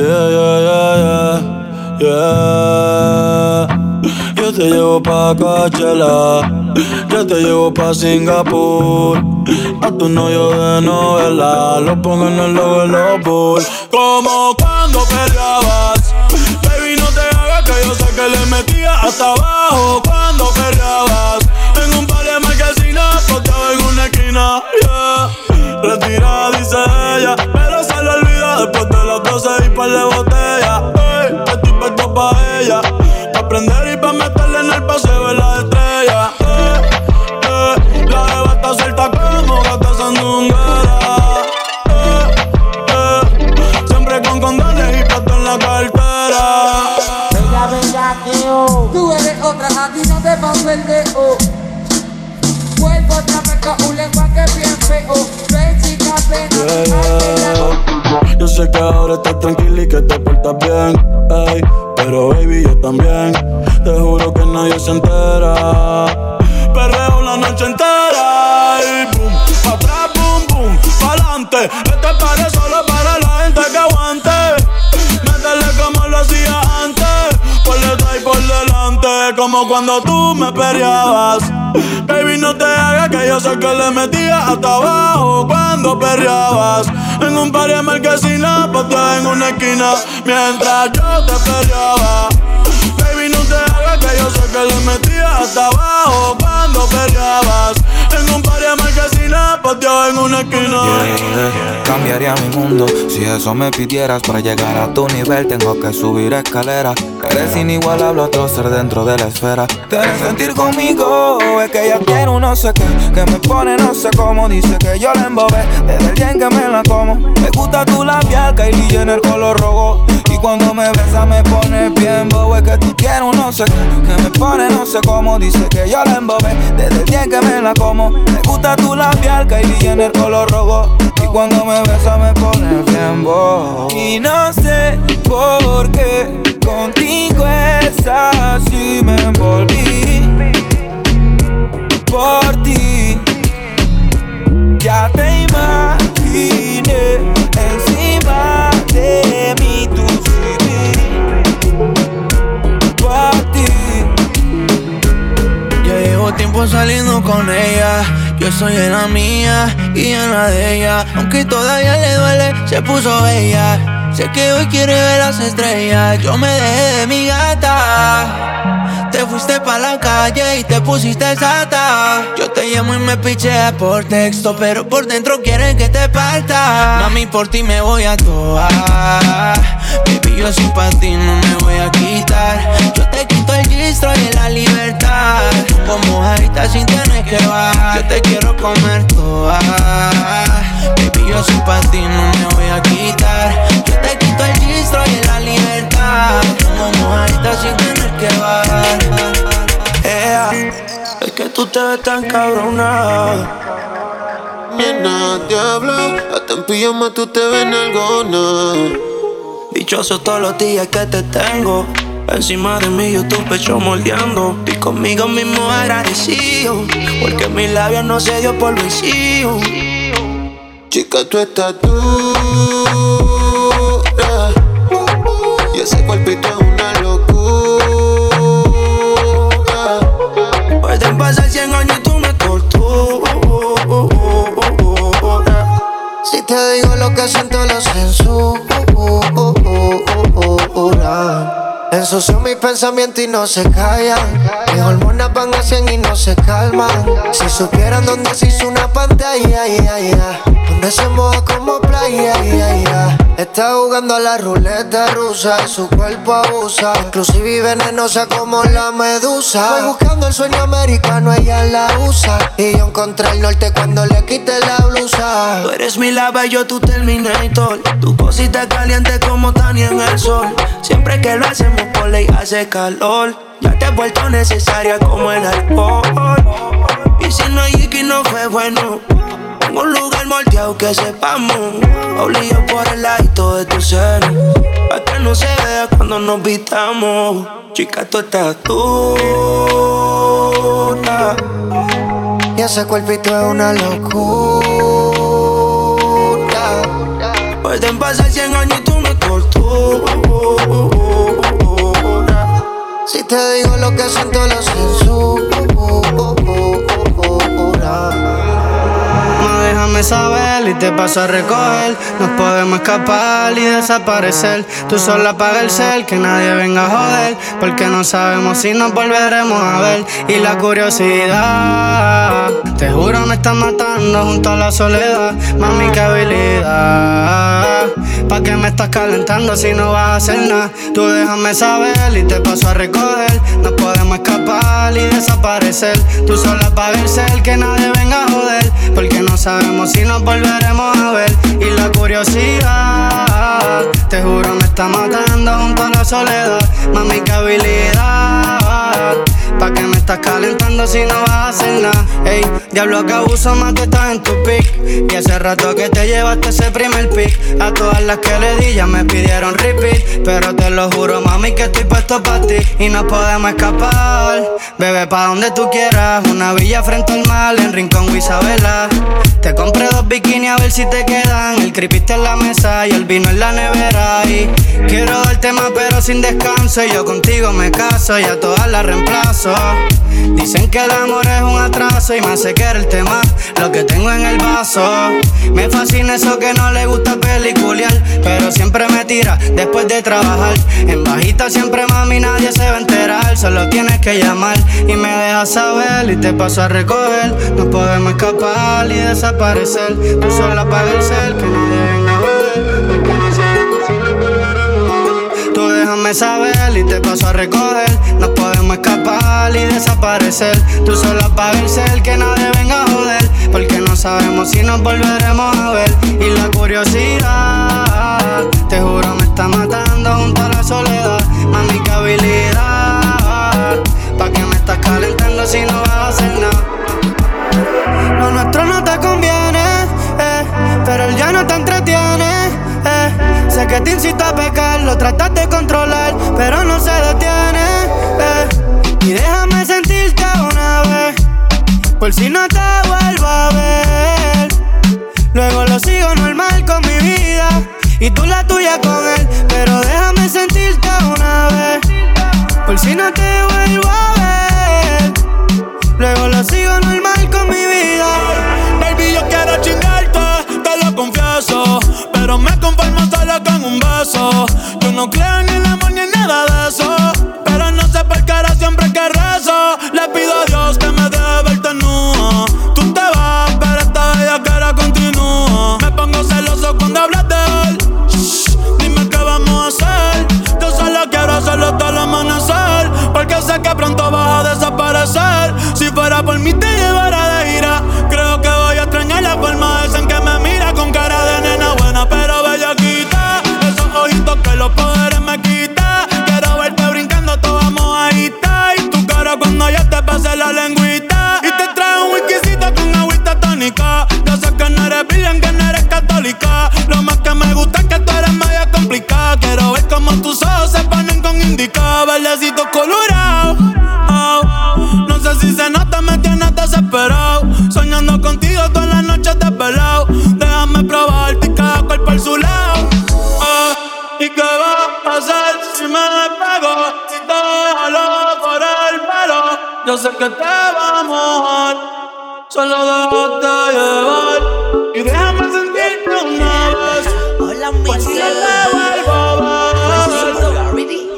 Yeah, yeah, yeah, yeah. Yo te llevo pa' Coachella, yo te llevo pa' Singapur. A tu novio de novela, lo pongo en el logo de los bulls. Como cuando peleabas, baby, no te hagas que yo sé que le metía hasta abajo. Cuando peleabas, en un par de marquesinas, en una esquina, yeah. Par de botellas. Hey, estoy puesto pa' ella, pa' prender y pa' meterle en el paseo de la estrella. Eh, eh, la jeva está suelta como gata sandunguera. Eh, eh, siempre con condones y plato en la cartera. Venga, venga, tío. Tú eres otra, a ti no te va a perder. Oh. Vuelvo otra vez con un lenguaje bien feo. Ven, chica, ven, Yeah, yeah. Yo sé que ahora estás tranquila y que te portas bien, ey, pero baby yo también. Te juro que nadie se entera. Perreo la noche entera y boom, pa' atrás, boom, boom, pa'lante. Este paré solo para la gente que aguante. Métele como lo hacía antes, por detrás y por delante, como cuando tú me perreabas. Baby, no que yo sé que le metía hasta abajo cuando perreabas. En un par de marquesinas, pateada en una esquina, mientras yo te perreaba. Baby, no te hagas que yo sé que le metía hasta abajo cuando perreabas. En un par de marquesinas, pateada en una esquina. Cambiaría mi mundo si eso me pidieras para llegar a tu nivel. Tengo que subir escaleras. Eres inigualable, otro ser dentro de la esfera. Debes sentir conmigo, es que ella tiene un no sé qué. Que me pone no sé cómo, dice que yo la embobé. Desde el día en que me la como. Me gusta tu labial, Kylie Jenner color rojo. Y cuando me besa me pone bien bobo. Es que tú tienes un no sé qué. Que me pone no sé cómo, dice que yo la embobé. Desde el día en que me la como. Me gusta tu labial, Y cuando me besa me pone bien bobo. Y no sé por qué contigo es así me envolví por ti. Ya te imaginé encima de mí tu por ti. Ya llevo tiempo saliendo con ella. Yo estoy en la mía y en la de ella. Aunque todavía le duele, se puso bella. Sé que hoy quiere ver las estrellas. Yo me dejé de mi gata. Te fuiste pa' la calle y te pusiste sata. Yo te llamo y me pichea por texto, pero por dentro quieren que te parta. Mami, por ti me voy a toar. Baby, yo sin pa' ti no me voy a quitar. Yo te el y la libertad. Como ahorita sin tener que bajar. Yo te quiero comer toda. Baby, yo sin pa' ti no me voy a quitar. Yo te quito el gistro y la libertad. Como ahorita sin tener que bajar. Ea, es que tú te ves tan cabrona. Nena, diablo, hasta en pijama tú te ves algona. Dichoso todos los días que te tengo. Encima de mí yo tu pecho moldeando. Y conmigo mismo agradecido. Porque mis labios no se dio por vencido. Chica, tú estás dura. Y ese cuerpito es una locura. Pueden pasar 100 años y tú me torturas. Si te digo lo que siento, lo censura. Ensucio mis pensamientos y no se callan. Mis hormonas van a 100 y no se calman. Si supieran dónde se hizo una pantalla, ya, ya. donde se moja como playa, ya, ya. Está jugando a la ruleta rusa, su cuerpo abusa. Inclusive venenosa como la medusa. Voy buscando el sueño americano, ella la usa. Y yo encontré el norte cuando le quité la blusa. Tú eres mi lava y yo tu terminator. Tu cosita caliente como Tania en el sol. Siempre que lo hacemos por ley hace calor. Ya te he vuelto necesaria como el alcohol. Y si no hay que no fue bueno un lugar moldeado que sepamos. Obligado por el ladito de tu ser. Pa' que no se vea cuando nos vitamos. Chica, tú estás dura. Y ese cuerpito es una locura. Pueden pasar 100 años y tú me torturas. Si te digo lo que siento, lo censura saber y te paso a recoger. Nos podemos escapar y desaparecer. Tú solo apaga el cel, que nadie venga a joder. Porque no sabemos si nos volveremos a ver. Y la curiosidad, te juro, me está matando junto a la soledad. Mami, qué habilidad. ¿Pa' qué me estás calentando si no vas a hacer nada? Tú déjame saber y te paso a recoger. Nos podemos escapar y desaparecer. Tú solo apaga el que nadie venga a joder. Porque no sabemos si nos volveremos a ver. Y la curiosidad, te juro, me está matando junto a la soledad. Mami, qué habilidad. ¿Pa' que me estás calentando si no vas a hacer nada? Ey, diablo que abuso más que estás en tu pick. Y hace rato que te llevaste ese primer pick. A todas las que le di ya me pidieron repeat. Pero te lo juro, mami, que estoy puesto para ti. Y no podemos escapar. Bebe pa' donde tú quieras. Una villa frente al mar en Rincón Isabela. Te compré dos bikinis a ver si te quedan. El creepy en la mesa y el vino en la nevera. Y quiero darte más, pero sin descanso. Y yo contigo me caso y a todas las reemplazo. Dicen que el amor es un atraso y me hace el tema lo que tengo en el vaso. Me fascina eso que no le gusta peliculiar, pero siempre me tira después de trabajar. En bajita siempre mami nadie se va a enterar, solo tienes que llamar y me dejas saber y te paso a recoger. No podemos escapar y desaparecer. Tú solo apaga el cel que nadie venga Tú déjame saber y te paso a recoger. Nos podemos escapar y desaparecer. Tú solo apaga el cel, que nadie venga a joder. Porque no sabemos si nos volveremos a ver. Y la curiosidad, te juro, me está matando junto a la soledad. Mami, qué habilidad. ¿Pa' que me estás calentando si no vas a hacer nada? Lo nuestro no te conviene, eh, pero él ya no te entretiene. Sé que te incita a pecar, lo tratas de controlar, pero no se detiene. Eh. Y déjame sentirte una vez, por si no te vuelvo a ver. Luego lo sigo normal con mi vida y tú la tuya con él, pero déjame sentirte una vez, por si no te vuelvo a ver. Luego lo sigo normal con mi vida. Baby, yo quiero chingarte, te lo confieso pero me conformo Yo no creo en el amor ni en nada de eso. Si se nota, me tienes desesperado. Soñando contigo todas las noches desvelado. Déjame probarte cada cual por su lado. Ah, ¿Y qué va a hacer si me despego? Si te jalo por el pelo, yo sé que te va a mojar. Solo déjate llevar y déjame sentirte una vez. Hola, mi pues ver.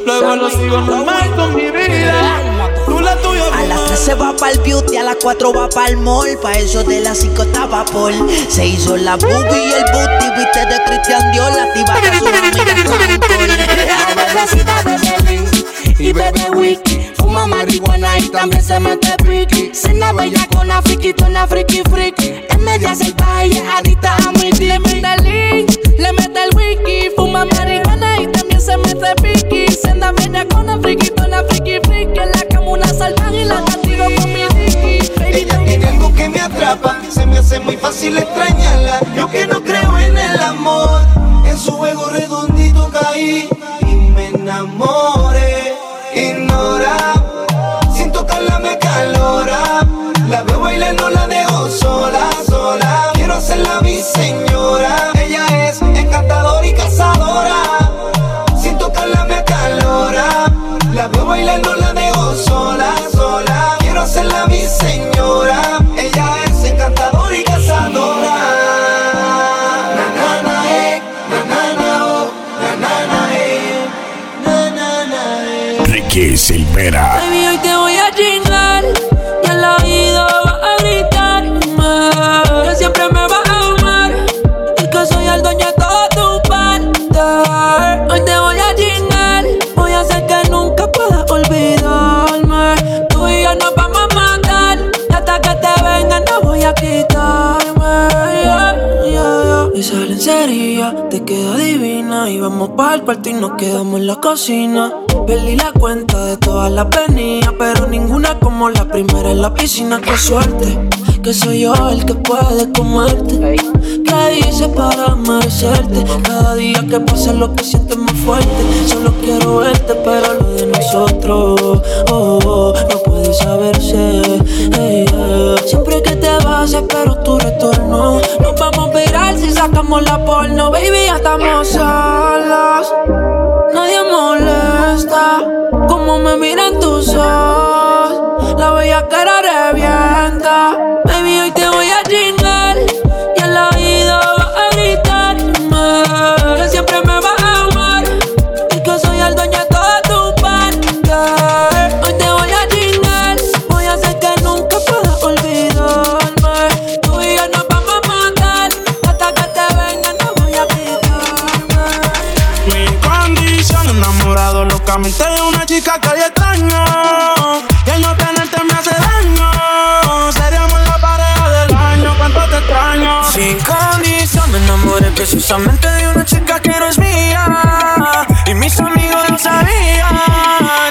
Luego lo sigo normal con mi vida. Se va para el beauty, a las 4 va para el mall. Pa' eso de las 5 estaba Paul. Se hizo la boobie y el booty, viste de Christian Dior, la tiba de su amiga y bebe wiki. Fuma marihuana y también se mete piqui. Cena bella con una una friki friki. En media salvaje y adicta a mi Le mete el link, le mete el wiki. Fuma marihuana y también se mete piqui. Atrapa, se me hace muy fácil extrañarla. Yo que no creo Baby, hoy te voy a chingar y al oído vas a gritarme que siempre me vas a amar y que soy el dueño de todo tu parte. Hoy te voy a chingar, voy a hacer que nunca puedas olvidarme. Tú y yo nos vamos a matar y hasta que te venga no voy a quitarme. Yeah, yeah, yeah. Esa lencería te queda divina y vamos para el cuarto y nos quedamos en la cocina. Perdí la cuenta de todas las venidas, pero ninguna como la primera en la piscina. Qué suerte, que soy yo el que puede comerte. ¿Qué hice para merecerte? Cada día que pasa lo que sientes más fuerte. Solo quiero verte, pero lo de nosotros, oh, oh, no puede saberse. Yeah. Siempre que te vas espero tu retorno. Vamos a virar si sacamos la porno, baby, ya estamos solos. Nadie molesta como me miran tus ojos. La bella cara revienta. Precisamente de una chica que no es mía Y mis amigos lo sabían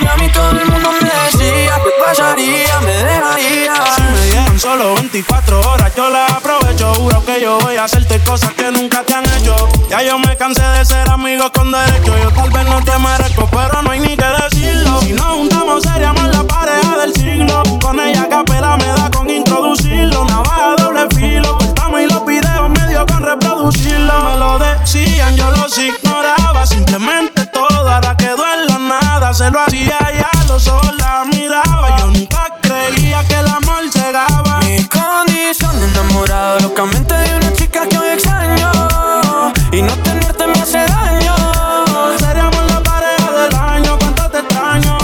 Y a mí todo el mundo me decía ¿Qué pasaría? Me dejaría Si me dieron solo 24 horas yo las aprovecho Juro que yo voy a hacerte cosas que nunca te han hecho Ya yo me cansé de ser amigo con derecho Yo tal vez no te merezco los ignoraba Simplemente todo ahora quedó en la nada Se lo hacía ya los ojos la miraba Yo nunca creía que el amor llegaba Mi condición enamorado locamente de una chica que hoy extraño Y no tenerte me hace daño Seríamos la pareja del año, cuánto te extraño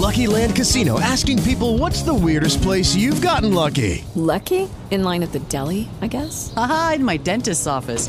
Lucky Land Casino asking people what's the weirdest place you've gotten lucky? Lucky? In line at the deli, I guess? Aha, in my dentist's office.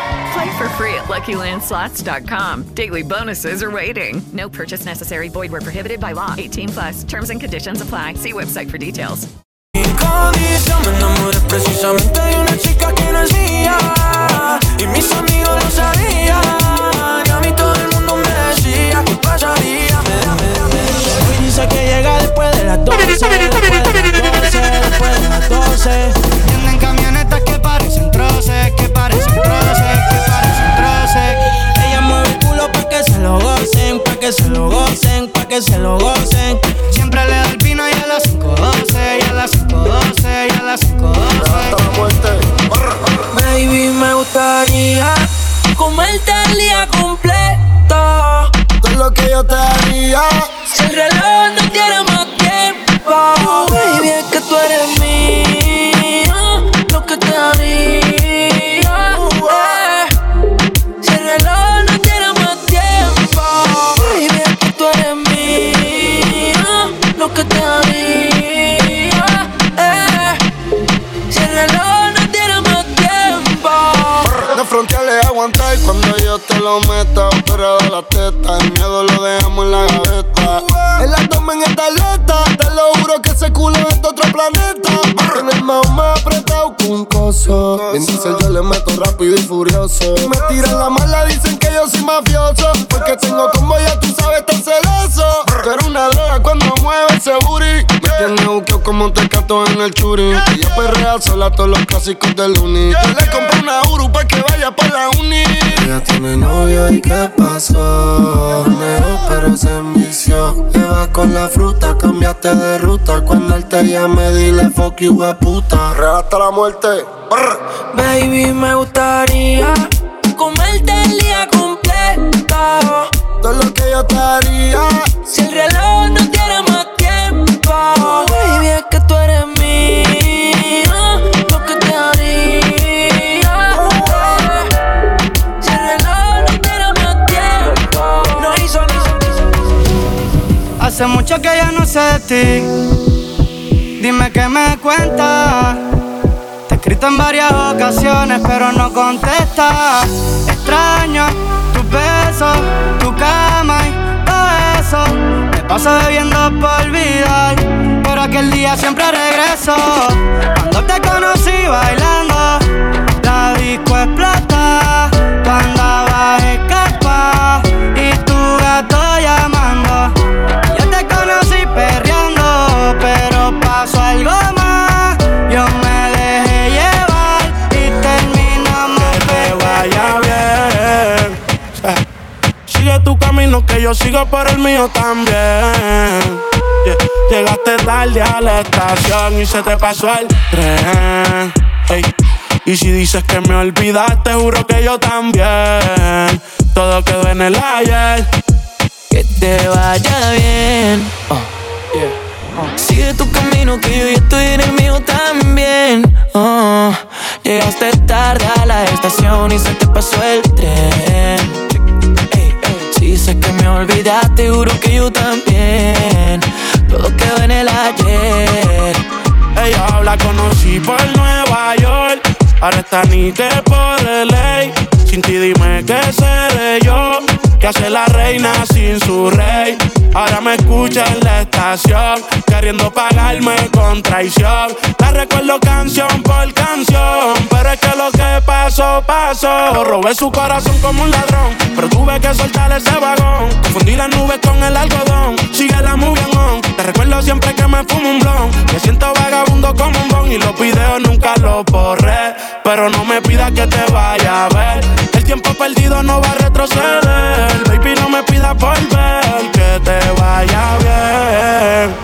Play for free at LuckyLandSlots.com. Daily bonuses are waiting. No purchase necessary. Void where prohibited by law. 18 plus. Terms and conditions apply. See website for details. Sin condición me enamoré precisamente de una chica que no es mía Y mis amigos lo sabían Y a mí todo el mundo me decía ¿Qué pasaría? Me da, me da, me da. Hoy dice que llega después de las 12 Después de las 12, después de las 12 lo gocen, pa' que se lo gocen, pa' que se lo gocen. Siempre le doy vino y a las 5.12, y a las 5.12, y a las 5.12. Baby, me gustaría comerte el día completo. Todo lo que yo te haría. Si el reloj no tiene más tiempo, baby, que tú eres lo meta. Pero de la teta, el miedo lo dejamos en la gaveta. En la toma en esta atleta, te lo juro que ese culo es de otro planeta. En el mao más apretado que un coso. En diésel yo le meto rápido y furioso. Me tiran la mala, dicen que yo soy mafioso. Porque tengo como ya tú sabes, tan celoso. Pero una droga cuando mueve ese booty. Tiene buqueo como un tecato en el churi. Y yo perrea sola todos los clásicos del uni. Yo le compré una Uru pa' que vaya pa' la uni. Ella tiene novio y qué pasó. Negó pero se envició. Le vas con la fruta, cambiaste de ruta. Cuando él te llame, dile fuck you, a puta. Real hasta la muerte. Brr. Baby, me gustaría comerte el día completo. Todo lo que yo te haría. Si el reloj no Hace mucho que ya no sé de ti. Dime qué me cuentas. Te he escrito en varias ocasiones, pero no contestas. Extraño tus besos, tu cama y todo eso. Me paso bebiendo por olvidar, pero aquel día siempre regreso. Cuando te conocí bailando, la disco explota. Que yo sigo por el mío también. Yeah, Llegaste tarde a la estación y se te pasó el tren. Y si dices que me olvidaste, juro que yo también. Todo quedó en el ayer. Que te vaya bien. Sigue tu camino que yo ya estoy en el mío también. Oh, llegaste tarde a la estación y se te pasó el tren. Dices que me olvidaste, juro que yo también. Todo quedó en el ayer. Ella la conocí por Nueva York. Ahora está ni que por ley. Sin ti dime qué seré yo. Que hace la reina sin su rey. Ahora me escucha en la estación. Queriendo pagarme con traición. La recuerdo canción por canción. Pero es que lo que pasó, pasó. Robé su corazón como un ladrón. Pero tuve que soltar ese vagón. Confundí las nubes con el algodón. Sigue la movie on. Te recuerdo siempre que me fumo un blon. Me siento vagabundo como un bon. Y los videos nunca los borré. Pero no me pidas que te vaya a ver. El tiempo perdido no va a retroceder. Baby, no me pidas volver. Que te vaya bien.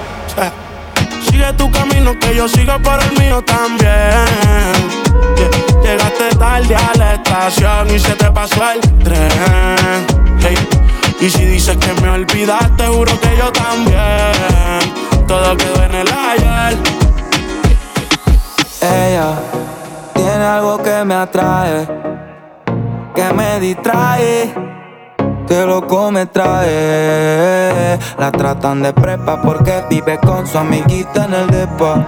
Sigue tu camino que yo sigo por el mío también. Llegaste tarde a la estación y se te pasó el tren. Y si dices que me olvidaste, juro que yo también. Todo quedó en el ayer. Ella tiene algo que me atrae, que me distrae, que loco me trae. La tratan de prepa porque vive con su amiguita en el depa.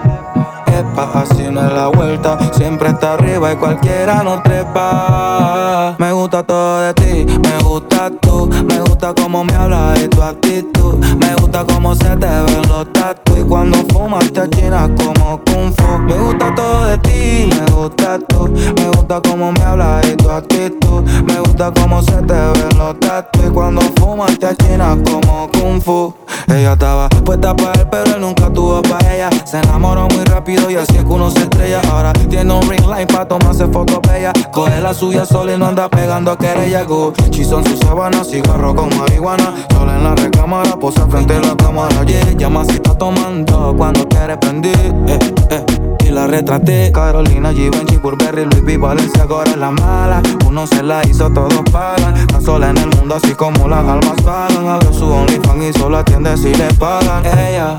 Así no es la vuelta, siempre está arriba y cualquiera no trepa. Me gusta todo de ti, me gusta tú, me gusta cómo me hablas y tu actitud. Me gusta cómo se te ven los tatu y cuando fumas te achinas como kung fu. Me gusta todo de ti, me gusta tú, me gusta cómo me hablas y tu actitud. Me gusta cómo se te ven los tatu y cuando fumas te achinas como kung fu. Ella estaba puesta para él, pero él nunca tuvo para ella. Se enamoró muy rápido y así es que uno se estrella. Ahora tiene un ring light para tomarse fotos bellas. Coge la suya sola y no anda pegando a querella. Gucci son sus sábanas, cigarro con marihuana. Sola en la recámara, posa frente a la cámara. Yeah, llama si está tomando cuando quiere prender. Eh, eh. Y la retraté. Carolina, Givenchy, Burberry, Luis V, Valencia, ahora es la mala. Uno se la hizo, todos pagan. Está sola en el mundo, así como las almas pagan. Abre su OnlyFans y solo atiende si le pagan. Ella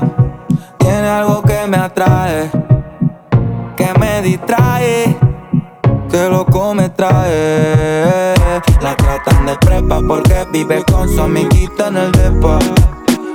tiene algo que me atrae, que me distrae, que loco me trae. La tratan de prepa porque vive con su amiguita en el depa.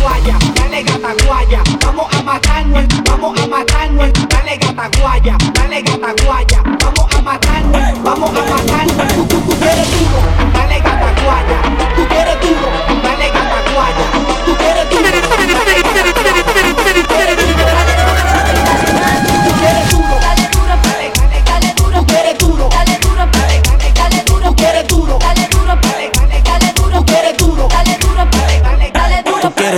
Guaya, dale gata guaya, vamos a matarnos, vamos a matarnos, dale gata guaya, dale gata guaya, vamos a matarnos, vamos a matarnos, tú, tú, tú quieres duro, dale gata guaya, tú quieres duro, dale gata guaya, tú quieres duro, dale gata guaya,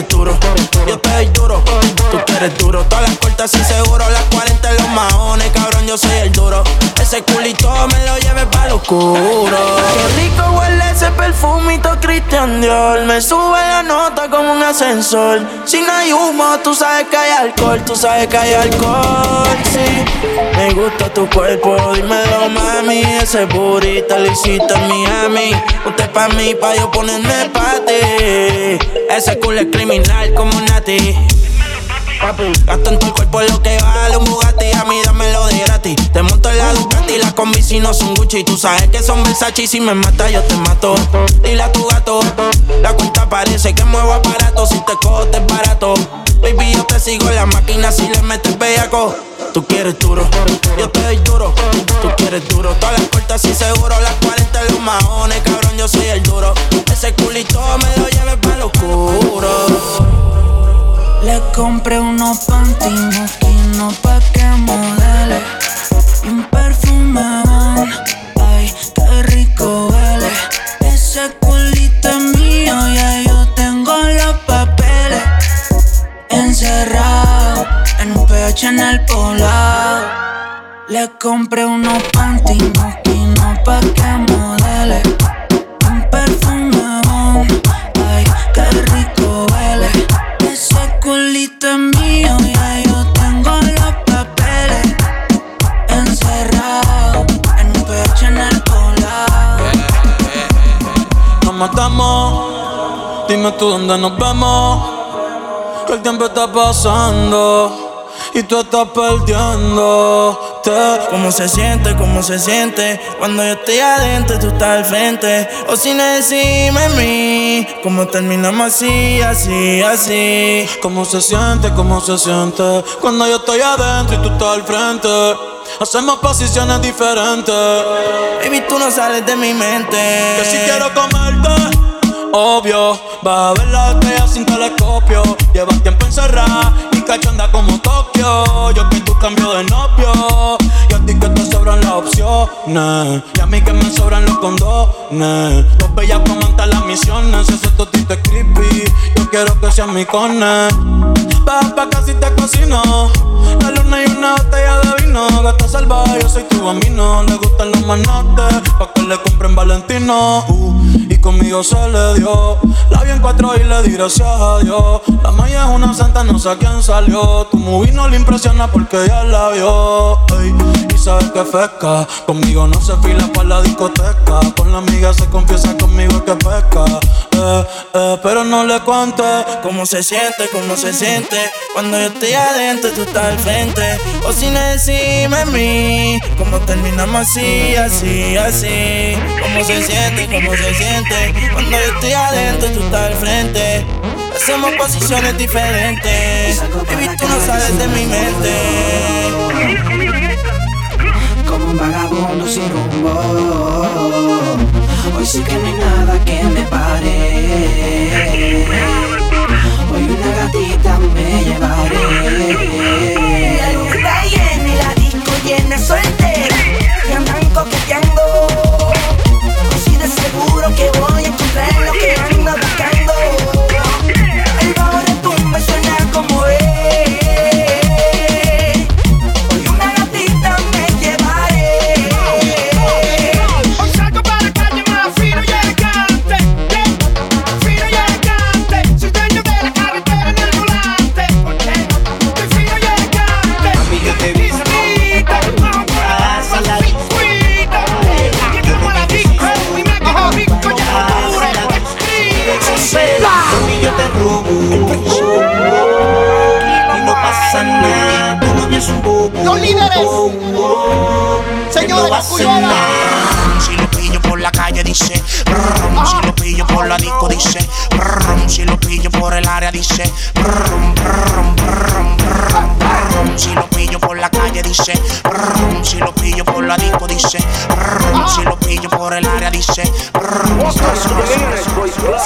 duro. Yo te doy duro. Tú quieres duro, todas las cortas y seguro. Las 40 en los maones, cabrón, yo soy el duro. Ese culito me lo lleve pa' lo oscuro. Qué rico huele ese perfumito Christian Dior. Me sube la nota como un ascensor. Si no hay humo, tú sabes que hay alcohol. Tú sabes que hay alcohol, sí. Me gusta tu cuerpo, dímelo, mami. Ese burrito lo hiciste en Miami. Usted pa' mí, pa' yo ponerme pa' ti. Ese culo es criminal como Nati. Papi, en tu cuerpo lo que vale un Bugatti A mí dámelo de gratis. Te monto en la Ducati Las combi si no son Gucci. Tú sabes que son Versace Y si me mata yo te mato. Dile a tu gato La cuenta parece que muevo aparato. Si te cojo te es barato. Baby yo te sigo la máquina Si le metes bellaco. Tú quieres duro Yo te doy duro. Tú quieres duro Todas las cortas y seguro Las 40 en los maones Cabrón yo soy el duro. Ese culito me lo lleve para lo oscuro Le compré unos panty no pa' que modele un perfume van. Ay, qué rico huele. Ese culito es mío, ya yo tengo los papeles encerrado en un PH en el poblado. Le compré unos panty no pa' que modele. Un perfume van. Es mío, ya yo tengo los papeles encerrado en un pecho en el poblado. Nos matamos, dime tú dónde nos vemos. Que el tiempo está pasando y tú estás perdiéndote. ¿Cómo se siente? ¿Cómo se siente? Cuando yo estoy adentro y tú estás al frente. O si no decime a mí, ¿cómo terminamos así, así, así? ¿Cómo se siente? ¿Cómo se siente? Cuando yo estoy adentro y tú estás al frente. Hacemos posiciones diferentes. Baby, tú no sales de mi mente. Que si quiero comerte, obvio. Vas a ver la estrella sin telescopio. Llevas tiempo encerrada cachonda como Tokio. Yo que tú cambio de novio. Ti que te sobran las opciones. Y a mí que me sobran los condones. Los bellas comentan las misiones. Si ese totito es creepy, yo quiero que seas mi cone. Baja pa' casi te cocino. La luna y una botella de vino. Gata salvaje, yo soy tu bambino. Le gustan los manotes, pa' que le compren Valentino. Uh, y conmigo se le dio. La vi en cuatro y le di gracias a Dios. La maya es una santa, no sé a quién salió. Tu movie no le impresiona porque ya la vio. Sabes que pesca. Conmigo no se fila para la discoteca. Con la amiga se confiesa conmigo que pesca. Eh, eh, pero no le cuente. ¿Cómo se siente? ¿Cómo se siente? Cuando yo estoy adentro tú estás al frente. O si no decime a mí, ¿cómo terminamos así, así, así? ¿Cómo se siente? ¿Cómo se siente? Cuando yo estoy adentro tú estás al frente. Hacemos posiciones diferentes. Baby, tú no sales de mi mente un vagabundo sin rumbo. Hoy sé que no hay nada que me pare. Hoy una gatita me llevaré. La luz está llena y la disco llena suerte. Y andan coqueteando. Así de seguro que voy a encontrar. La disco dice brum, Si lo pillo por el área dice brum, brum, brum, brum. Si lo pillo por la calle dice brum, Si lo pillo por la disco dice brum, Si lo pillo por el área dice brum.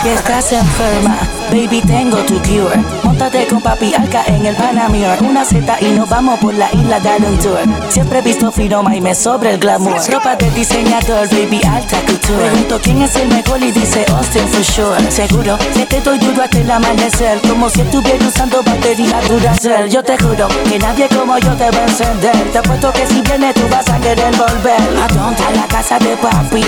Si estás enferma, baby, tengo tu cure. Móntate con papi Alca en el Panamir. Una Z y nos vamos por la isla dar un tour. Siempre he visto firoma y me sobra el glamour. Ropa de diseñador, baby, alta couture. Pregunto quién es el mejor y dice Austin for sure. Seguro que te doy duro hasta el amanecer. Como si estuviera usando batería Duracell. Yo te juro que nadie como yo te va a encender. Te apuesto que si vienes tú vas a querer volver. ¿A dónde? A la casa de papi.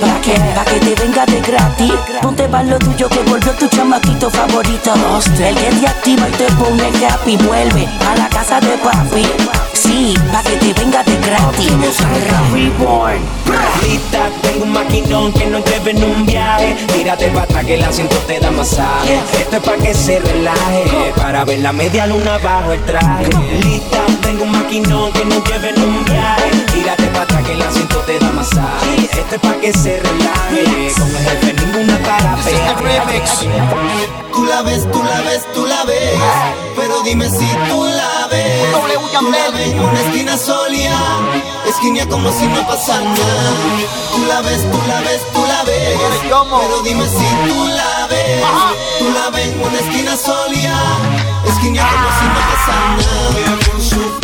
¿Para qué? Pa' que te venga de gratis. Ponte pa' lo tuyo que volvió tu chamaquito favorito. El que te activa y te pone happy. Vuelve a la casa de papi. Sí, pa' que te venga de gratis. Reborn. Lista, tengo un maquinón que nos lleve en un viaje. Tírate para atrás que el asiento te da masaje. Esto es para que se relaje. Para ver la media luna bajo el traje. Lista, tengo un maquinón que nos lleve en un viaje. Tírate para atrás que el asiento te da masaje. Esto es para que se relaje. Con el jefe ninguna para Tú la ves, tú la ves, tú la ves. Pero dime si tú la ves. Tú la ves en una esquina solia. Esquina como si no pasara nada. Tú la ves, tú la ves, tú la ves. Pero dime si tú la ves. Tú la ves en una esquina solia. Esquina como si no pasara nada.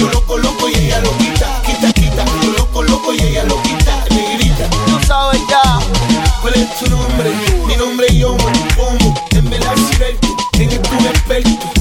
Yo lo coloco y ella lo quita. Quita, quita. Yo lo coloco y ella lo quita. Negrita. Tú sabes ya. ¿Cuál es tu nombre? Mi nombre es yo, como en Velociraptor, en el un experto.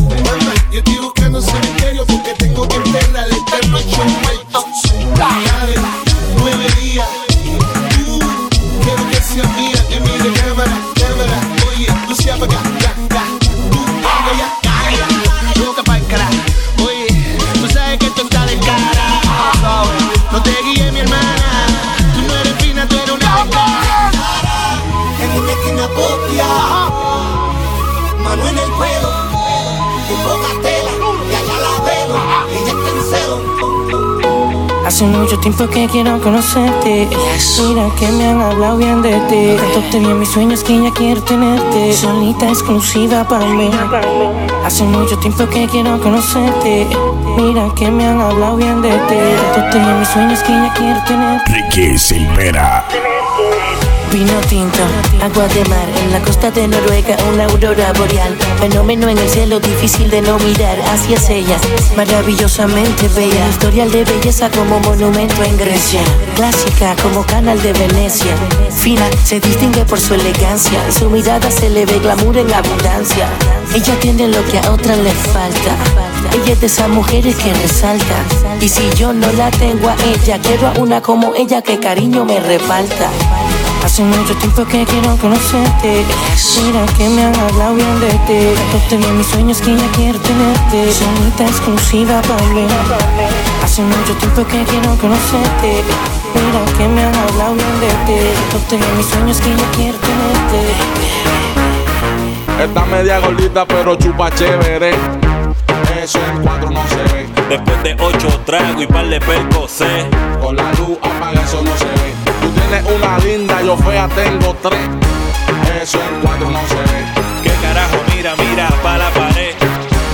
Hace mucho tiempo que quiero conocerte. Mira que me han hablado bien de ti. Tanto te vi en mis sueños que ya quiero tenerte. Solita exclusiva para mí. Hace mucho tiempo que quiero conocerte. Mira que me han hablado bien de ti. Tanto te vi en mis sueños que ya quiero tenerte. Ricky Silvera. Vino tinto, agua de mar en la costa de Noruega, una aurora boreal. Fenómeno en el cielo, difícil de no mirar hacia ella. Maravillosamente bella, historial de belleza como monumento en Grecia. Clásica como canal de Venecia. Fina, se distingue por su elegancia. Su mirada se le ve glamour en abundancia. Ella tiene lo que a otras le falta. Ella es de esas mujeres que resalta. Y si yo no la tengo a ella, quiero a una como ella que cariño me reparta. Hace mucho tiempo que quiero conocerte. Mira que me han hablado bien de ti. Tanto te vi en mis sueños que ya quiero tenerte. Sonita exclusiva para mí. Hace mucho tiempo que quiero conocerte. Mira que me han hablado bien de ti. Tanto te vi en mis sueños que ya quiero tenerte. Está media gordita, pero chupa chévere. Eso en cuatro no se ve. Después de ocho tragos y par de percocé. Con la luz apaga, eso no se ve. Tú tienes una linda, yo fea tengo tres. Eso en cuatro no se ve. ¿Qué carajo? Mira, mira, pa' la pared.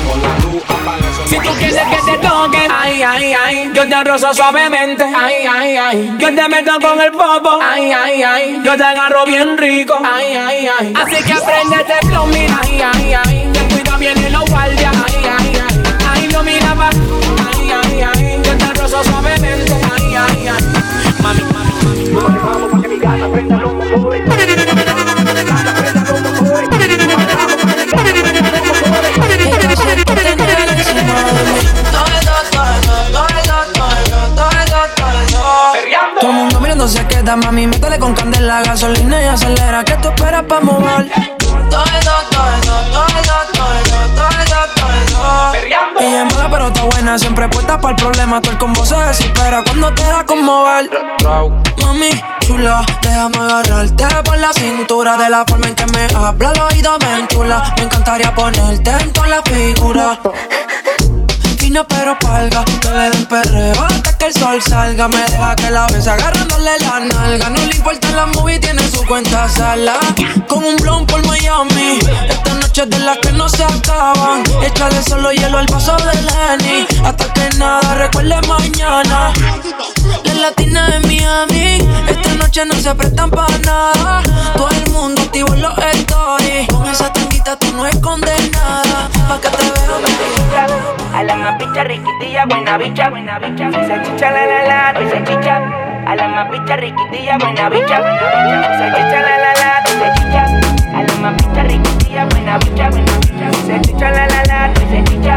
Con la luz apaga, eso Si tú quieres que te toque, ay, ay, ay, yo te rozo suavemente, ay, ay, ay, yo te meto con el popo, ay, ay, ay, yo te agarro bien rico, ay, ay, ay, así que aprendete flow, mira, ay, ay, ay, te cuida bien en los guardias, ay, ay, ay, ay, no mira pa, ay, ay, ay, yo te rozo suavemente, ay, ay, ay, mami, métele con candela, gasolina y acelera, que tú esperas pa' mover. Todo todo todo todo todo todo. Ella es mala pero está buena, siempre puesta para el problema, todo el combo se desespera cuando te da con mover. Mami, chula, déjame agarrarte por la cintura. De la forma en que me habla al oído me Me encantaría ponerte en toda la figura Pero palga, que le den perreo. Hasta que el sol salga Me deja que la besa agarrándole la nalga. No le importa la movie, tiene su cuenta sala. Con un blon por Miami Esta noche es de las que no se acaban. Échale solo hielo al paso de Lenny. Hasta que nada recuerde mañana. La latina de Miami Esta noche no se prestan para nada. Todo el mundo activo en los stories. Con esa tanguita tú no es condenada Pa' que te vean A la más bicha riquitilla, buena bicha, buena bicha. Se chicha la la la, se chicha. A la más bicha riquitilla, buena bicha, buena bicha. Se chicha la la la, se chicha. A la más bicha riquitilla, buena bicha, buena bicha. Se chicha la la la, se chicha.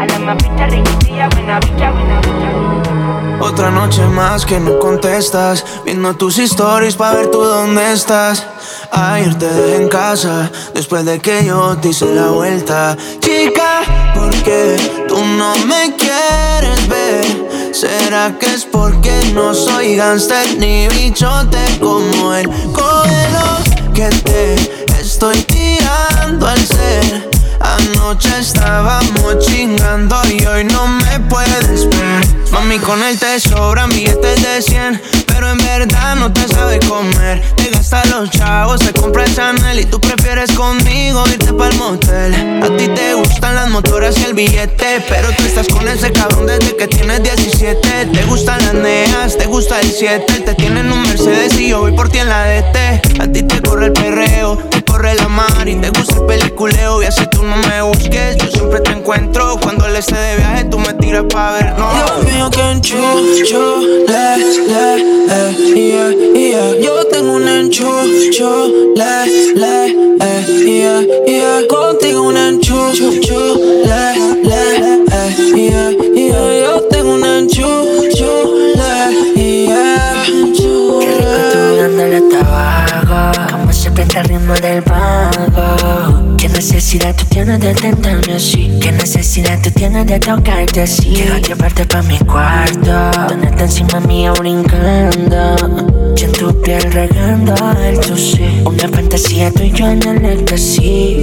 A la más bicha riquitilla, buena bicha, buena bicha. Otra noche más que no contestas Viendo tus stories pa' ver tú dónde estás Ayer te dejé en casa Después de que yo te hice la vuelta Chica, ¿por qué tú no me quieres ver? ¿Será que es porque no soy gangster ni bichote como él? Cógelo que te estoy tirando al ser Anoche estábamos chingando y hoy no me puedes ver. Mami, con él te sobran billetes de 100 Pero en verdad no te sabe comer. Te gasta los chavos, te compra el Chanel Y tú prefieres conmigo irte pa'l motel. A ti te gustan las motoras y el billete Pero tú estás con ese cabrón desde que tienes 17 Te gustan las neas, te gusta el 7 Te tienen un Mercedes y yo voy por ti en la DT A ti te corre el perreo, corre la mar Y te gusta el peliculeo. Y así tú no me busques Yo siempre te encuentro. Cuando él esté de viaje tú me tiras pa' ver, no Dios mío, que enchucho, le, le, eh, yeah, yeah. Yo tengo un enchucho, le, le, eh, yeah, yeah. Contigo un enchucho, le, le, eh, yeah, yeah. Yo tengo un enchucho, le, yeah. Qué rico tú dándole tabaco Como se el ritmo del necesidad tú tienes de tentarme así. Qué necesidad tú tienes de tocarte así Quiero llevarte pa' mi cuarto Tenerte encima mío brincando Yo en tu piel regando el sí Una fantasía tú y yo en el éxtasis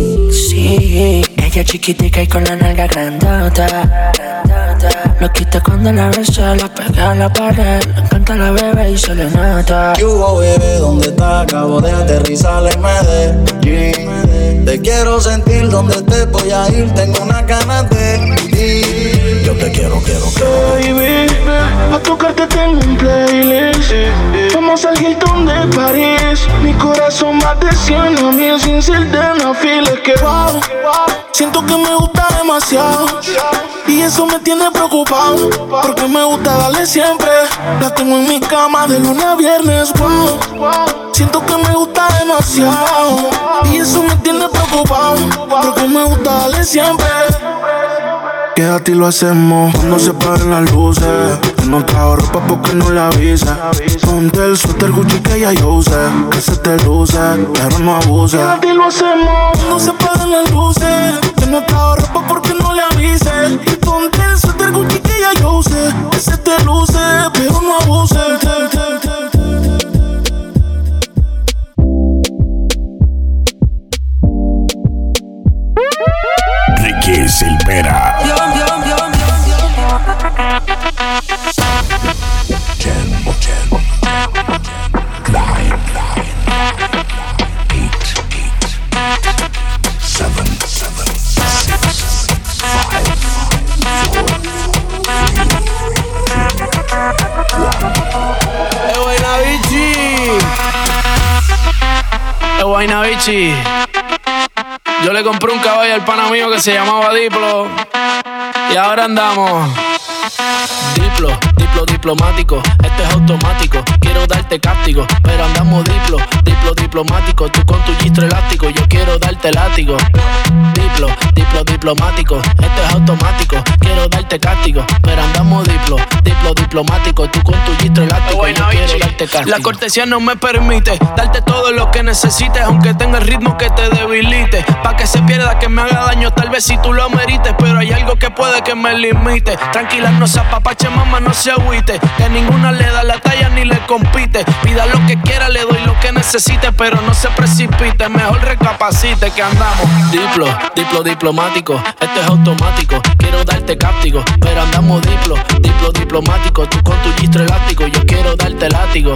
Sí. Ella chiquitica y con la nalga grandota Lo quita cuando la besa, la pega a la pared. Le encanta la bebé y se le nota. ¿Qué hubo, bebé? ¿Dónde está? Acabo de aterrizar en Medellín. Te quiero sentir donde te voy a ir. Tengo una ganas de ir. Te quiero, quiero. Baby, a tocarte tengo un playlist. Vamos al Hilton de París. Mi corazón va de 100 a mil sin ser de. Es que wow, siento que me gusta demasiado. Y eso me tiene preocupado. Porque me gusta darle siempre. La tengo en mi cama de lunes a viernes. Wow, siento que me gusta demasiado. Y eso me tiene preocupado. Porque me gusta darle siempre. Quédate y lo hacemos cuando se paguen las luces. Yo no trajo ropa porque no le avisa. Ponte el suéter Gucci que ya yo usé. Que se te luce, pero no abuse. Quédate y lo hacemos cuando se paguen las luces. Yo no trajo ropa porque no le avise. Y ponte el suéter Gucci que ya yo usé. Que se te luce, pero no abuse. Yo le compré un caballo al pana mío que se llamaba Diplo. Y ahora andamos. Diplo, diplo diplomático, esto es automático. Quiero darte castigo, pero andamos diplo, diplo diplomático. Tú con tu gistro elástico, yo quiero darte látigo. Diplo, diplo diplomático, esto es automático. Quiero darte castigo, pero andamos diplo, diplo diplomático. Tú con tu gistro elástico, yo quiero darte castigo. La cortesía no me permite darte todo lo que necesites, aunque tenga el ritmo que te debilite. Pa' que se pierda, que me haga daño, tal vez si tú lo merites, pero hay algo que puede que me limite. Tranquila, no se apapache, mamá, no se Que ninguna le da la talla ni le compite. Pida lo que quiera, le doy lo que necesite, pero no se precipite. Mejor recapacite que andamos. Diplo, diplo diplomático, esto es automático. Quiero darte cáptico, pero andamos diplo, diplo diplomático. Tú con tu gistro elástico, yo quiero darte látigo.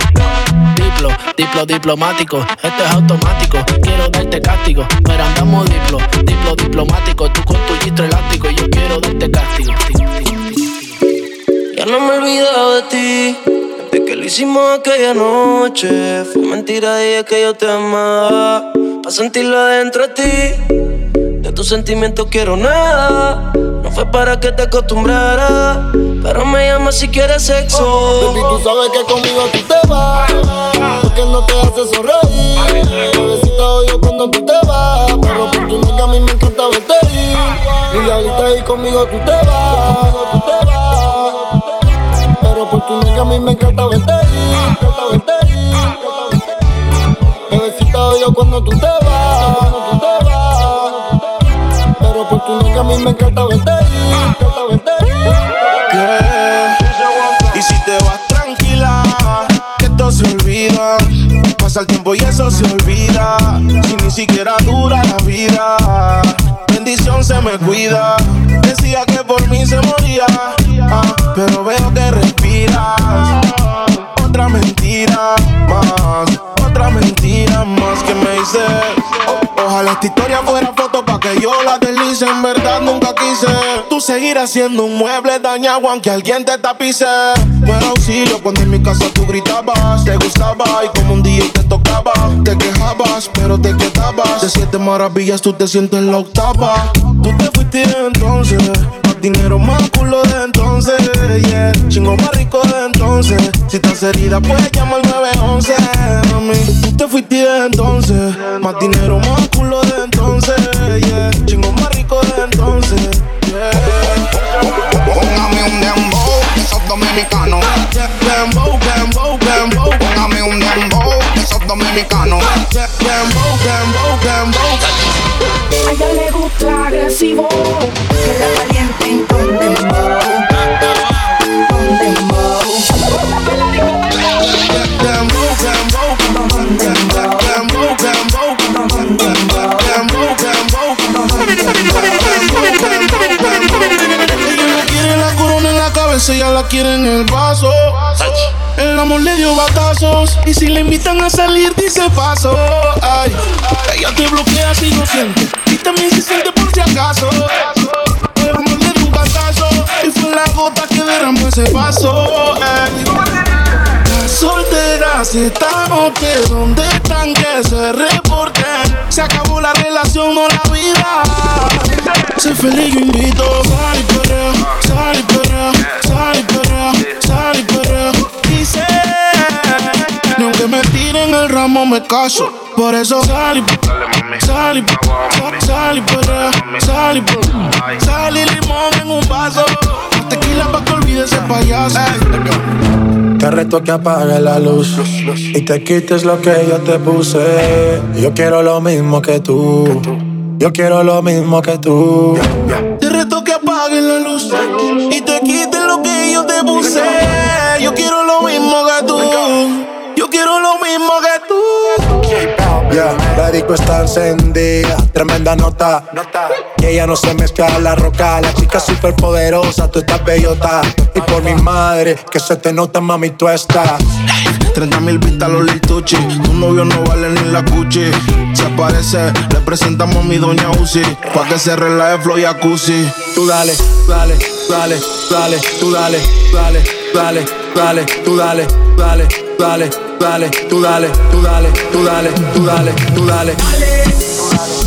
Diplo, diplo diplomático, esto es automático. Quiero darte castigo, pero andamos diplo, diplo diplomático. Tú con tu gistro elástico, yo quiero darte castigo. No me he olvidado de ti, de que lo hicimos aquella noche. Fue mentira, dije que yo te amaba, pa' sentirlo adentro de ti. De tus sentimientos quiero nada, no fue para que te acostumbrara, pero me llamas si quieres sexo. Baby, tú sabes que conmigo tú te vas, porque no te hace sonreír. Bebecita odio cuando tú te vas, pero por tu nega a mí me encanta verte ir. Y diablita ahí conmigo tú te vas, tú te vas. Mí me encanta verte ir, encanta verte ir. Bebecita odio cuando tú te vas, cuando tú te vas. Pero por tu nega a mí me encanta verte ir, encanta verte Yeah. Y si te vas tranquila, que esto se olvida. Pasa el tiempo y eso se olvida. Si ni siquiera dura la vida, bendición se me cuida. Decía que por mí se moría, ah, pero veo que respiras. Otra mentira más, otra mentira más que me hice. Esta historia fuera foto pa' que yo la deslice. En verdad nunca quise. Tú seguirás siendo un mueble dañado aunque alguien te tapice. Era auxilio cuando en mi casa tú gritabas. Te gustaba y como un día te tocaba. Te quejabas, pero te quedabas. De siete maravillas tú te sientes la octava. Tú te fuiste entonces. Más dinero, más culo de entonces. Yeah. Chingo más rico de entonces. Si estás herida, puedes llamar 911. Mami, tú te fuiste entonces. Más dinero, más culo de entonces. Yeah. Chingo más rico de entonces. Yeah. Póngame un dembow, esos dominicanos. Dembow, dembow, dembow. Póngame un dembow, esos dominicanos. Dembow, dembow, dembow. A ella le gusta agresivo, que la calienten con dembow. Ella la quiere en el vaso. El amor le dio batazos y si le invitan a salir dice paso. Ay, ella te bloquea si no siente y también se siente por si acaso. El amor le dio un batazo y fue la gota que derramó ese vaso. Las solteras están ok, ¿dónde están que se reporten? Se acabó la relación, no la vida. Sé feliz, yo invito. Sal y perrea, sal y perrea, sal y perrea, sal y perrea. Dice, ni aunque me tiren el ramo me caso. Por eso sal y sal y sal- y perrea, sal y y limón en un vaso. Tequila pa' que olvide ese payaso. Te reto que apague la luz y te quites lo que yo te puse. Yo quiero lo mismo que tú. Yo quiero lo mismo que tú. Luz y te quites lo que yo te puse. Yo quiero lo mismo que tú. Yo quiero lo mismo que tú. Ya, la disco está encendida, tremenda nota. Y ella no se mezcla a la roca. La chica súper poderosa, tú estás bellota. Y por mi madre, que se te nota, mami, tú estás. 30 mil vistas los lituchi. Tu novio no vale ni la cuchi. Se aparece, le presentamos a mi doña Uzi. Pa' que se relaje flow y jacuzzi. Tú dale, dale, dale, dale, tú dale, dale, dale, dale, tú dale, dale, dale, dale, tú dale, tú dale, tú dale, tú dale, tú dale. Dale,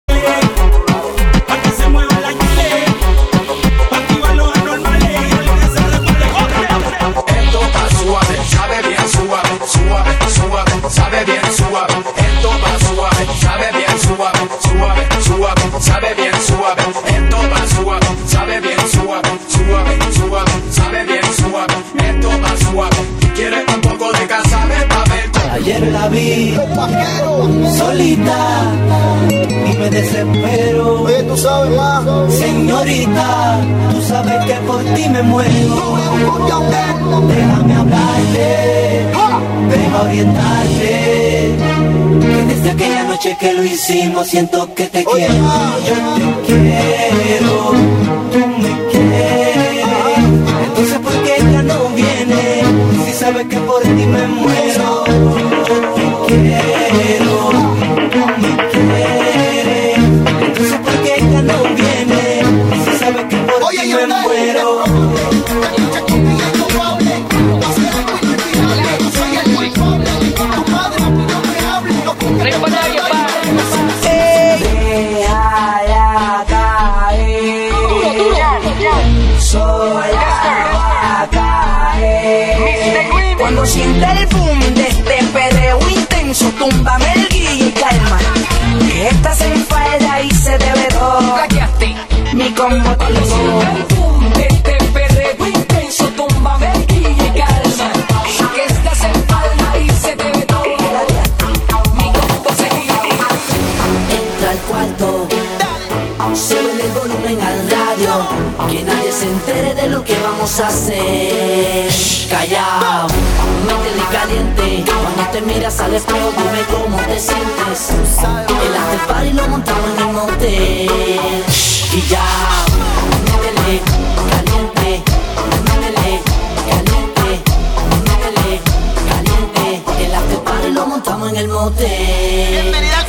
Sabe bien suave, suave, suave, sabe bien suave. Esto va suave, sabe bien suave, suave, suave, sabe bien suave. Esto va suave, sabe bien suave, suave, suave, sabe bien suave. Esto va suave. ¿Quieres Ayer la vi solita y me desespero. Oye, tú sabes más. Señorita, tú sabes que por ti me muero. Déjame hablarte, deja orientarte. Que desde aquella noche que lo hicimos siento que te quiero. Yo te quiero, tú me quieres. Túmbame el guille y calma. Que esta se enfada y se debe todo. Mi combo boom de este perreo intenso, túmbame el guille y calma. Que esta se enfalda y se te ve todo. Mi combo se Entra al cuarto, sube el volumen al radio, que nadie se entere de lo que vamos a hacer. Miras al dime cómo te sientes. El after party lo montamos en el motel. Y ya, métele caliente, métele caliente, métele caliente. El after party lo montamos en el motel. Bienvenida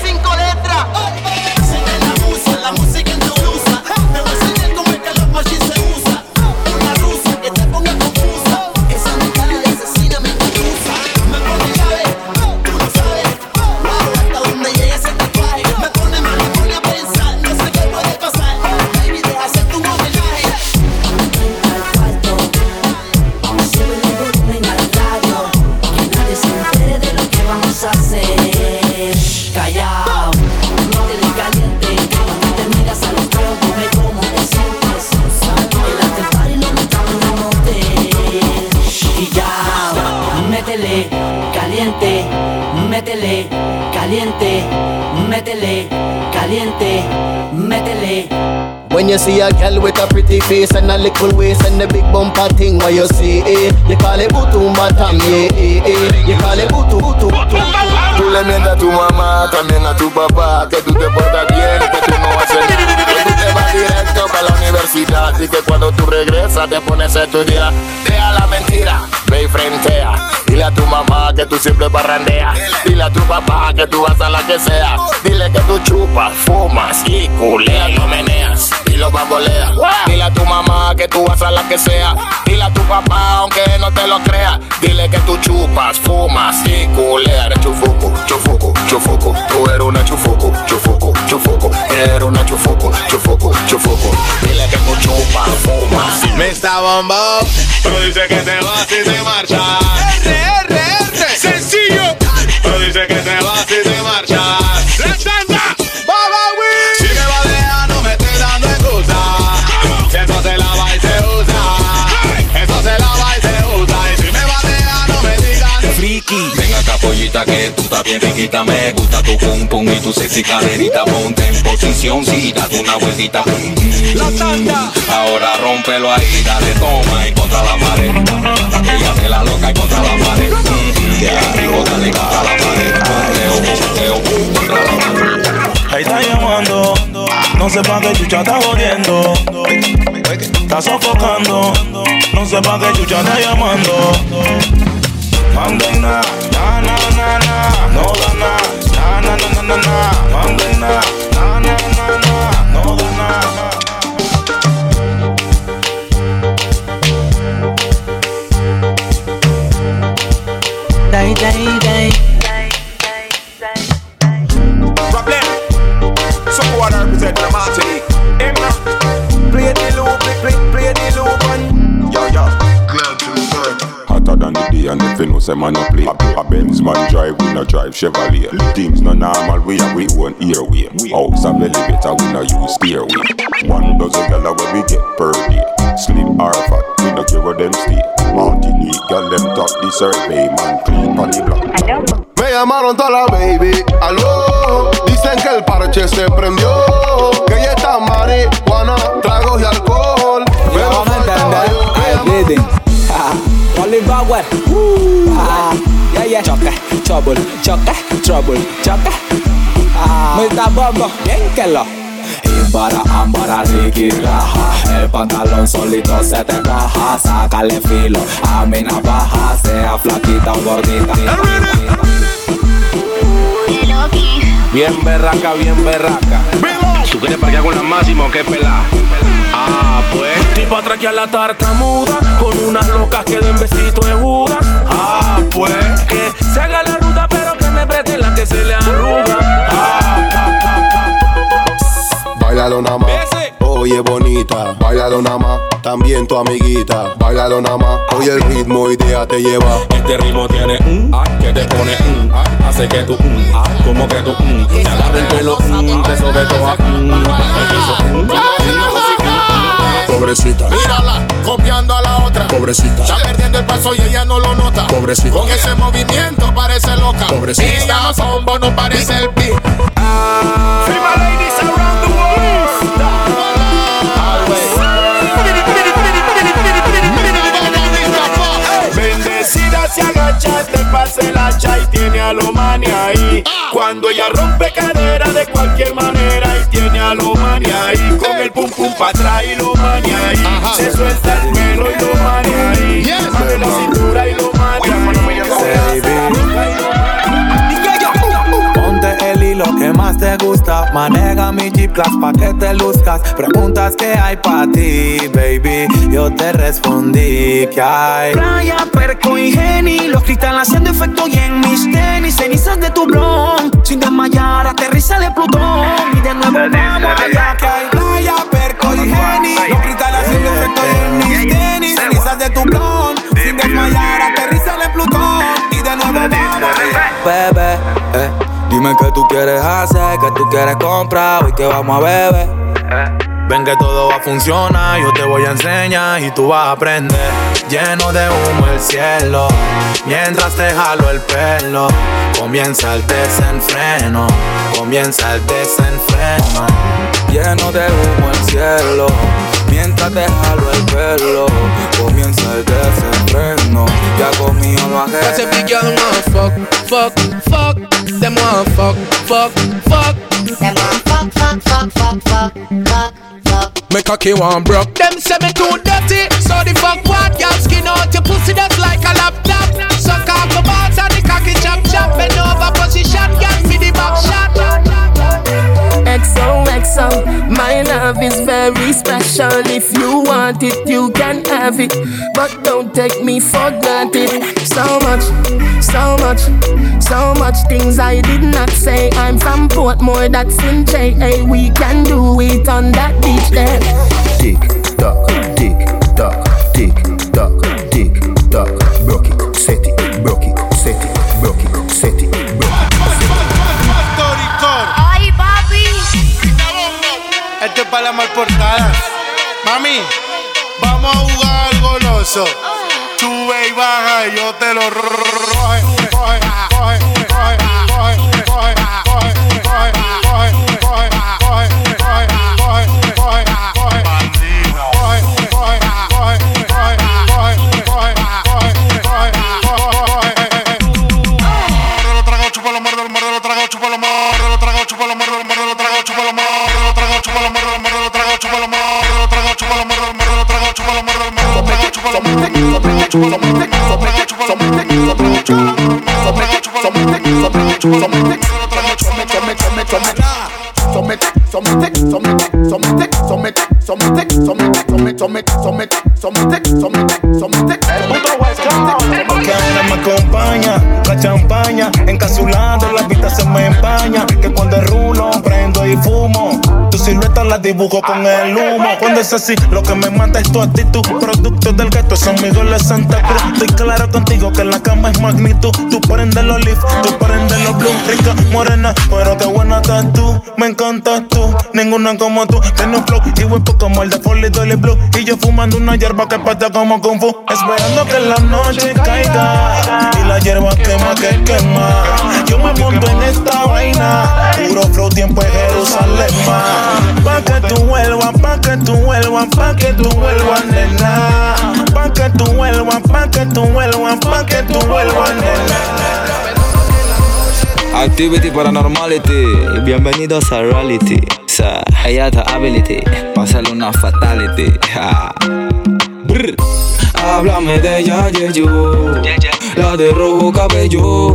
you see a girl with a pretty face and a little waist and a big bumper thing, what you see, eh? You call it butu matam, yeah, eh, eh. You call it butu, butu, butu. Tú le mientes a tu mamá, también a tu papá, que tú te portas bien, que tú no haces nada, que tú te vas directo para la universidad y que cuando tú regresas te pones a estudiar. Deja la mentira, ve y frentea. Dile a tu mamá que tú siempre parrandeas. Dile a tu papá que tú vas a la que sea. Dile que tú chupas, fumas y culeas, no meneas lo bamboleas. Dile a tu mamá que tú vas a la que sea. Dile a tu papá aunque no te lo crea. Dile que tú chupas, fumas y culeas. Eres chufuco, chufuco, chufuco. Tú eres una chufuco, chufuco, chufuco. Eres una chufuco, chufuco, chufuco. Dile que tú chupas, fumas. Mr. Bombo, tú dices que te vas y te marchas. R, R, R, sencillo. Tú dices que te vas y te marchas. Que tú está bien riquita, me gusta tu pum pum y tu sexy caderita. Ponte en posición, sí, date una vueltita. La tanda. Ahora rómpelo ahí, dale toma y contra la pared. Ella se la loca y contra la pared. Que dale contra la pared. Punteo, punteo, contra la pared. Ahí está llamando, no sé pa' qué chucha está jodiendo. Está sofocando, no sé pa' qué chucha está llamando. Mandena, na na na na, no da na, na na na na na na. Mandena, na na na na, no da na. Day, day, day. Problem. So who are representing the Martinique? Play the loop, play, play, play the loop Hotter than the day and if you know say man no play A, a Benz man drive, we no drive Chevrolet Things no normal, we have we own airway House of elevator, we no use stairway One dozen gala where we get per day Slim or fat, we no care where them stay Martinique, girl them top the survey Man clean on the block Me llamaron toda la baby, aló. Dicen que el parche se prendió. Que ya está marihuana, tragos y alcohol. Pero faltaba yo. I didn't. Oliver Webb. Woo. Ah, yeah, yeah. Choca, trouble, choca, trouble, choca. Ah, Mr. Bombo, bien que lo. Imbara, ambara, riki, raja El pantalón solito se te baja Sácale filo a mi navaja Sea flaquita o gordita Bien berraca, bien berraca. ¿Tú quieres parquear con la máxima o qué pelá? Ah, pues. Tipo atraquear la tartamuda Con unas locas que den besito de Buda Ah, pues Que se haga la ruta pero que me preste la que se le arruga Ah, pa, pa, pa. Bailalo nada más. Oye bonita, bailalo nada más. También tu amiguita, bailalo nada más. Oye el ritmo y te lleva. Este ritmo tiene un ah, que te pone un ah, hace que tú un ah, como que tú un te agarra el pelo un te sobre todo a un el piso un Pobrecita, Mírala, copiando a la otra. pobrecita, Está perdiendo el paso y ella no lo nota. pobrecita. Con ese movimiento parece loca. Pobrecita. Ella no no parece el pi. Female ladies around the world. Agacha, te pasa el hacha y tiene a lo mani ahí. Cuando ella rompe cadera de cualquier manera y tiene a lo mani ahí. Con el pum pum pa' atrás y lo mani ahí. Se suelta el pelo y lo mani ahí. Mueve la cintura y lo Hilo que más te gusta. Maneja mi Jeep Class pa' que te luzcas. Preguntas que hay pa' ti, baby. Yo te respondí que hay. Playa, perco y geni Los cristales haciendo efecto y en mis tenis Cenizas de tu blon Sin desmayar, aterriza de Plutón Y de nuevo vamos allá que hay playa, perco y geni. Los cristales haciendo efecto y en mis tenis. Cenizas de tu blon. Sin desmayar, aterriza en Plutón. Y de nuevo vamos Bebé, eh, dime qué tú quieres hacer, qué tú quieres comprar, hoy que vamos a beber. Ven que todo va a funcionar, yo te voy a enseñar y tú vas a aprender. Lleno de humo el cielo, mientras te jalo el pelo. Comienza el desenfreno, comienza el desenfreno. Lleno de humo el cielo, mientras te jalo el pelo. Comienza el desenfreno, ya conmigo lo Cause ajeno. every girl want fuck, fuck, fuck. Them want fuck, fuck, fuck. Them want fuck, fuck, fuck, fuck, fuck, fuck, fuck. Me cocky one broke. Them say me too dirty, it. But don't take me for granted. So much, so much, so much things I did not say. I'm from Portmore, that's in JA. We can do it on that beach there. Tick tock, tick tock, tick tock, tick tock. Broke it, set it, broke it, set it, broke it, set it, broke it. ¡Ay, papi! Este es para la mal portada. Mami, vamos a jugar goloso. Sube y baja y yo te lo ro- roje, coge, coge, silueta la dibujo con el humo. Cuando es así, lo que me mata es tu actitud. Producto del gato, son Miguel de Santa Cruz. Estoy claro contigo que la cama es magnitud. Tú prendes los leaf, tú prendes los blue. Rica, morena, pero qué buena estás tú. Me encantas tú, ninguna como tú. Tiene un flow y hueco como el de Folly Dolly Blue. Y yo fumando una hierba que pata como Kung Fu. Esperando que la noche caiga hierba quema que quema. Yo me monto en esta vaina, puro flow, tiempo en Jerusalén. Pa' que tú vuelvas, pa' que tú vuelvas, pa' que tú vuelvas, nena. Pa' que tú vuelvas, pa' que tú vuelvas, pa' que tú vuelvas, nena. Activity Paranormality, bienvenidos a Reality. Sa Hayata Ability, pásale una fatality. Háblame de ella, Yeyo. La de rojo cabello.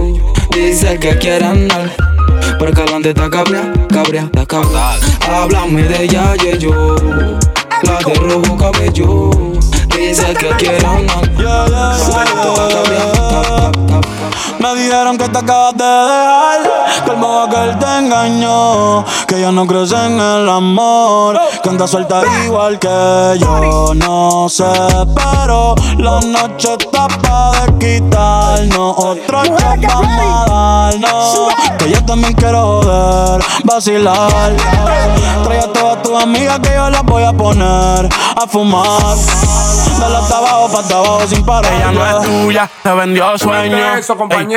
Dice que quiere andar. Pero calante está cabrea, cabrea, está cabrea. Háblame de ella, Yeyo. La de rojo cabello. Dice que quiere andar. Pero calante está Me dijeron que te acabas de dejar, que el modo que él te engañó, que ya no crees en el amor, que anda suelta igual que yo. No sé, pero la noche está pa' de quitarnos, otro shot vamos a darnos, que yo también quiero joder, vacilar. Trae a todas tus amigas que yo las voy a poner a fumar. Dale hasta abajo, pa' hasta abajo sin parar. Ella no es tuya, te vendió sueño. eso, compañero, Ey,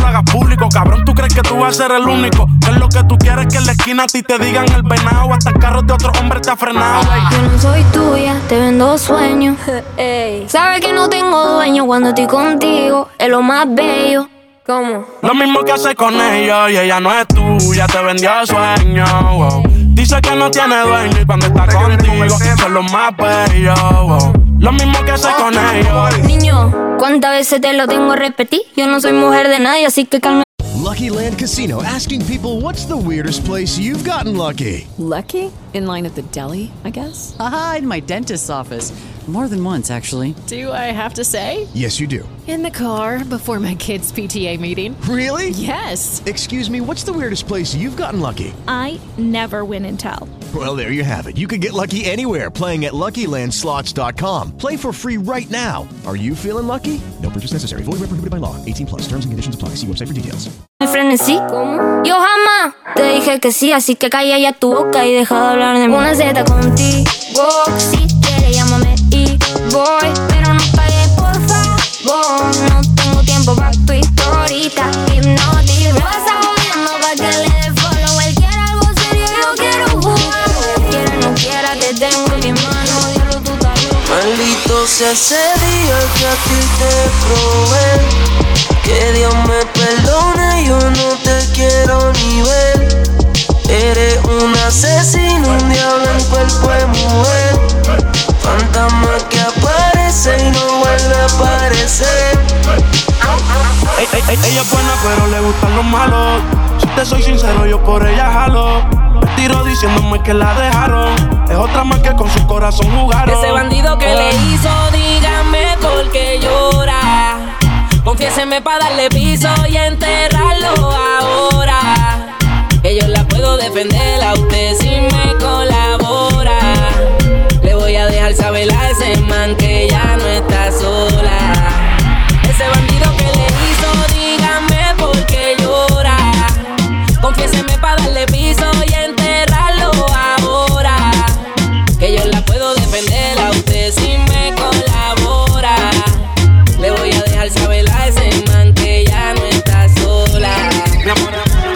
lo hagas público. Cabrón, tú crees que tú vas a ser el único. Que es lo que tú quieres que en la esquina a ti te digan el venado. Hasta el carro de otro hombre te ha frenado. ey. Yo no soy tuya, te vendo sueños. Sabes que no tengo dueño cuando estoy contigo, es lo más bello. ¿Cómo? Lo mismo que hace con ellos y ella no es tuya, te vendió sueño. wow. Dice que no tiene dueño y cuando está contigo son los más bellos. wow. Lo mismo que hace con ellos. Niño, ¿cuántas veces te lo tengo a repetir? Yo no soy mujer de nadie, así que calma. Lucky Land Casino asking people what's the weirdest place you've gotten lucky? Lucky? In line at the deli, I guess? Aha, in my dentist's office. More than once, actually. Do I have to say? Yes, you do. In the car before my kids' PTA meeting. Really? Yes. Excuse me, what's the weirdest place you've gotten lucky? I never win and tell. Well, there you have it. You can get lucky anywhere playing at LuckyLandSlots.com. Play for free right now. Are you feeling lucky? No purchase necessary. Void where prohibited by law. 18 plus. Terms and conditions apply. See website for details. Me frenesí. ¿Cómo? Yo jamás te dije que sí, así que calla ya tu boca y deja de hablar de mí. Una Z contigo, si quieres llámame y voy, pero no pagues por favor. No tengo tiempo para tu historita, hipnotic. Me vas jodiendo pa' que le dé follow. Él quiere algo serio, yo quiero jugar. Quiera no quiera, te tengo en mi mano, tú. Maldito sea ese día que a ti te probé. Que Dios me perdone, yo no te quiero ni ver. Eres un asesino, un diablo en cuerpo de mujer. Fantasma que aparece y no vuelve a aparecer. Ey, ey, ey, ella es buena, pero le gustan los malos. Si te soy sincero, yo por ella jalo. Me tiro diciéndome que la dejaron. Es otra más que con su corazón jugaron. Ese bandido que le hizo, dígame por qué llora. Confiéseme para darle piso y enterrarlo ahora. Que yo la puedo defender a usted si me colabora revela ese man que ya no está sola. Ese bandido que le hizo, dígame por qué llora. Confiéseme para darle piso y enterrarlo ahora. Que yo la puedo defender a usted si me colabora. Le voy a dejar saber a ese man que ya no está sola.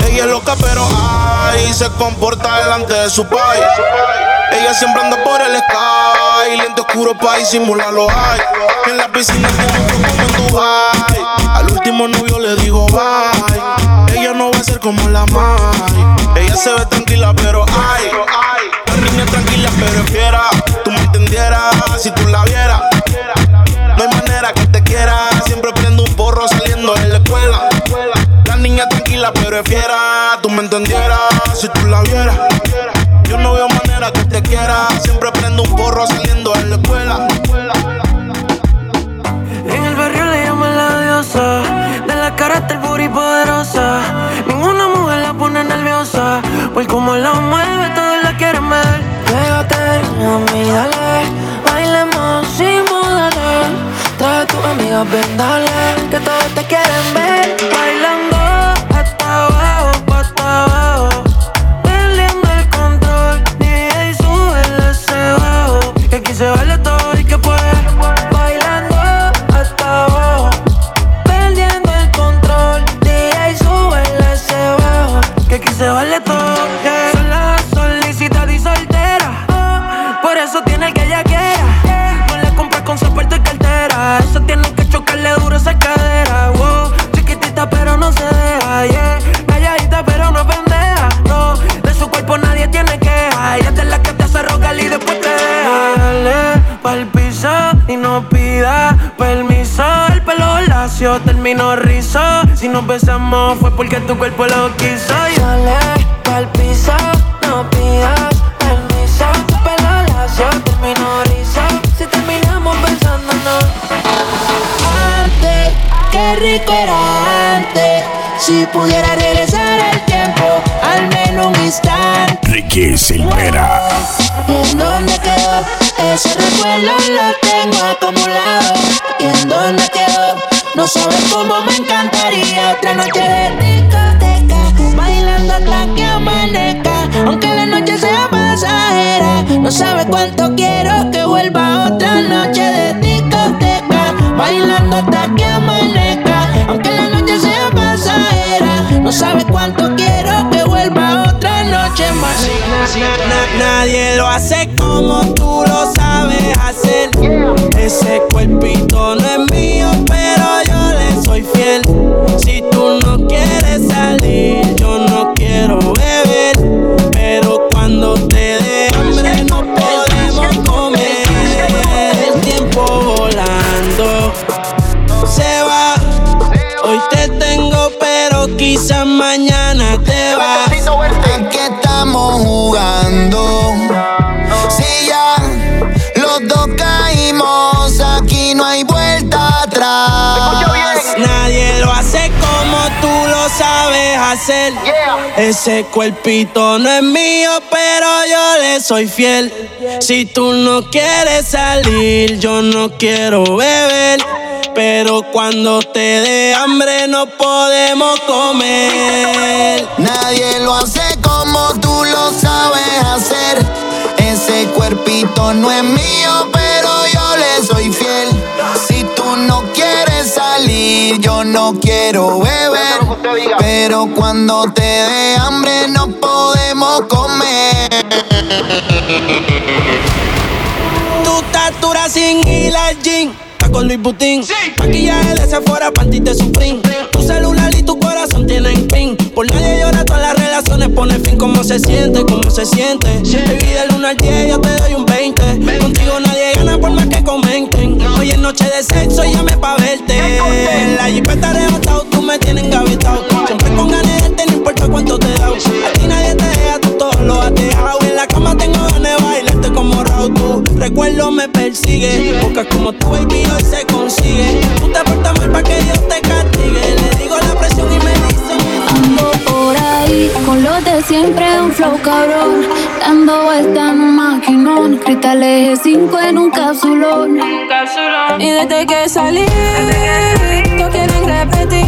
Ella es loca, pero ay, se comporta delante de su país. Ella siempre anda por el sky, lente oscuro pa' disimular lo hay. En la piscina como en Dubai. Al último novio le digo bye. Ella no va a ser como la Mai. Ella se ve tranquila, pero ay. La niña tranquila, pero fiera. Tú me entendieras si tú la vieras. No hay manera que te quiera. Siempre prendo un porro saliendo de la escuela. La niña tranquila, pero es fiera. Tú me entendieras si tú la vieras. Yo no veo que te quiera. Siempre prendo un porro saliendo de la escuela. En el barrio le llaman la diosa. De la cara hasta el booty poderosa. Ninguna mujer la pone nerviosa. Por como la mueve, todos la quieren ver. Pégate, mami, dale. Bailemos sin modales. Trae a tus amigas, ven, dale. Que todos te quieren ver. Bailando se baila todo. y soltera. oh, Por eso tiene el que ella quiera. No le compras con soporte y cartera. Eso tiene que chocarle duro esa cadera. Wow. Chiquitita pero no se deja. Yeah. Calladita pero no pendeja. No. De su cuerpo nadie tiene queja. Ella es de la que te hace rogar y después te deja. Dale pa'l y no pida permiso. El pelo lacio terminó rizo. Nos besamos fue porque tu cuerpo lo quiso. Y dale pa'l piso, no pidas permiso. Tu pelo lacio terminó rizo. Si terminamos besándonos. Antes, qué rico era antes. Si pudiera regresar el tiempo, al menos un instante. Ricky Silvera. ¿En dónde quedó? Ese recuerdo lo tengo acumulado. ¿Y en dónde quedó? No sabes cómo me encantaría otra noche de discoteca. Bailando hasta que amanezca. Aunque la noche sea pasajera. No sabes cuánto quiero que vuelva otra noche de discoteca. Bailando hasta que amanezca. Aunque la noche sea pasajera. No sabes cuánto quiero que vuelva otra noche más. Na- nadie lo hace como tú lo sabes hacer. Ese cuerpito no es mío, Si tú no quieres salir, yo no quiero beber. Pero cuando te dé hambre, no podemos comer. El tiempo volando se va. Hoy te tengo, pero quizás mañana Ese cuerpito no es mío, pero yo le soy fiel. Si tú no quieres salir, yo no quiero beber. Pero cuando te dé hambre no podemos comer. Nadie lo hace como tú lo sabes hacer. Ese cuerpito no es mío, pero yo le soy fiel. Si tú no quieres salir, yo no quiero beber. Pero cuando te dé hambre no podemos comer. Tu estatura sin gym. Está con Luis Butín. Maquillaje de Sephora, panty de Supreme. Tu celular y tu corazón tienen pin. Por nadie llora, todas las relaciones pone fin. ¿Cómo se siente? ¿Cómo se siente? Baby, del 1 al 10 yo te doy un 20. Contigo nadie gana por más que comenten. Hoy es noche de sexo, llame pa' verte. En la jipeta arrebatado, recuerdo me persigue. Buscas como tu baby hoy se consigue. Tú te portas mal pa' que Dios te castigue. Le digo la presión y me dice. Ando por ahí con los de siempre, un flow cabrón. Dando vueltas en un maquinón. Cristal eje 5 en un capsulón. Y desde que salí, no quieren repetir.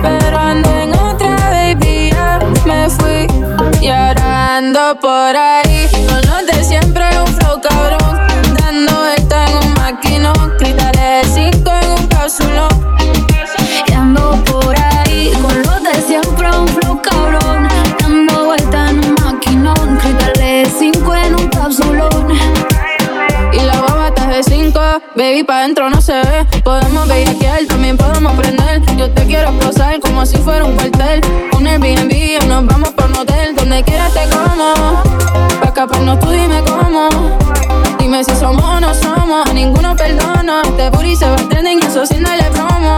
Pero ando en otra, baby, ya me fui. Y ahora ando por ahí, con los de siempre, Y ando por ahí con los de siempre, un flow cabrón. Dando vuelta en un maquinón, cristales cinco en un cápsulón. Y la baba está de cinco, baby, pa' dentro no se ve. Podemos bellaquear, también podemos prender. Yo te quiero posar como si fuera un cuartel. Un Airbnb, nos vamos pa' un hotel. Donde quieras te como. Pa' escaparnos tú dime cómo. Dime si somos o no somos, a ninguno perdona. Este booty se va a sin darle promo.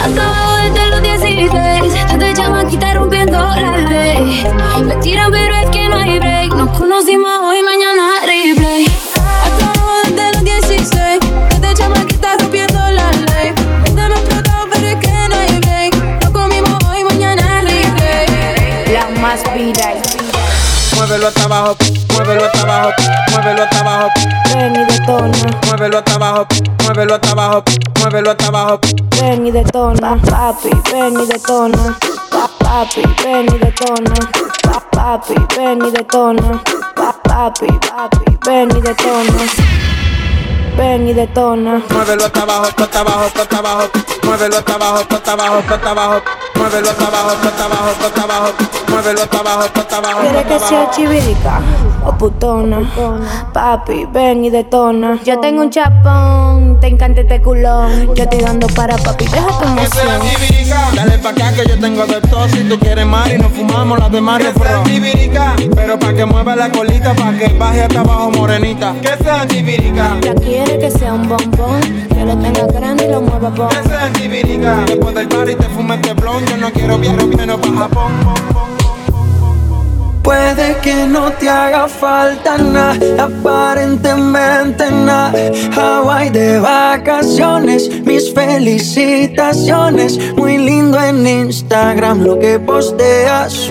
Acabo desde los 16 Desde chamaquita rompiendo la ley. Me tiran pero es que no hay break. Nos conocimos hoy, mañana Muévelo hasta abajo, muévelo hasta abajo, muévelo hasta abajo. Ven y detona. Muévelo hasta abajo, muévelo hasta abajo, muévelo hasta abajo. Ven y detona. Papi, ven y detona. Pa- Papi, ven y detona. Pa- Papi, ven y detona. Pa- Papi, papi, ven y detona. Ven y detona. Muévelo hasta abajo, hasta abajo, hasta abajo. Muévelo hasta abajo, hasta abajo, hasta abajo. Muévelo hasta abajo, hasta abajo, hasta abajo. Muévelo hasta abajo, hasta abajo. ¿Quieres que sea chivirica o putona? Papi, ven y detona. Yo tengo un chapón, te encanta este culón. Yo estoy dando para papi, deja tu Esa emoción. Dale pa' acá que yo tengo de todo. Si tú quieres Mari, nos fumamos las de Mario tibirica. Pero pa' que mueva la colita, pa' que baje hasta abajo morenita. Que sea tibirica. Quiere que sea un bombón, que lo tenga grande y lo mueva bon. Sea tibirica. Después del party te fumes este blon. Yo no quiero viajar menos Japón. Puede que no te haga falta nada, aparentemente nada. Hawaii de vacaciones, mis felicitaciones. Muy lindo en Instagram lo que posteas.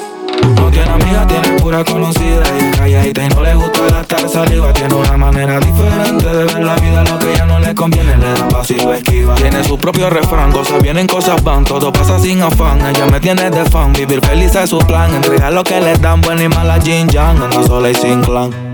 no tiene amiga, tiene pura conocida y es calladita y no le gusta gastar saliva. Tiene una manera diferente de ver la vida Lo que ya no le conviene. Le da paso y lo esquiva. Tiene su propio refrán, cosas vienen, cosas van Todo pasa sin afán, ella me tiene de fan Vivir feliz es su plan, entregar lo que le dan Buena y mala Jin Yang, anda sola y sin clan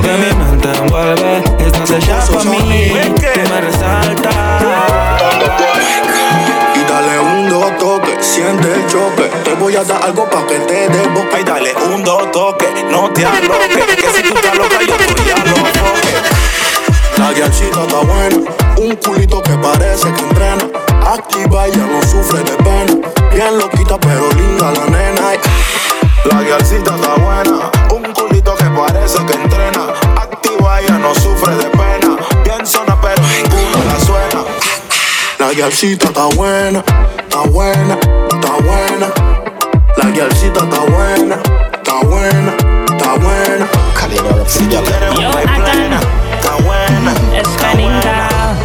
que mi mente envuelve Estás hecha pa' mí, tú me resaltas Y dale un dos toque, siente el choque. Te voy a dar algo pa' que te dé boca. Y dale un dos toque, no te aloques. Que si tú estás loca, yo estoy a los. La guiachita está buena, un culito que parece que entrena. Activa, ella no sufre de pena. Bien loquita, pero linda la nena. La guialcita está buena, un parece que entrena. Activa, ella no sufre de pena. Bien zona, pero ninguno la suena. La guialcita está buena, está buena, está buena. La guialcita está buena, está buena, está buena. Si ya quieres una y plena, está buena. Está buena.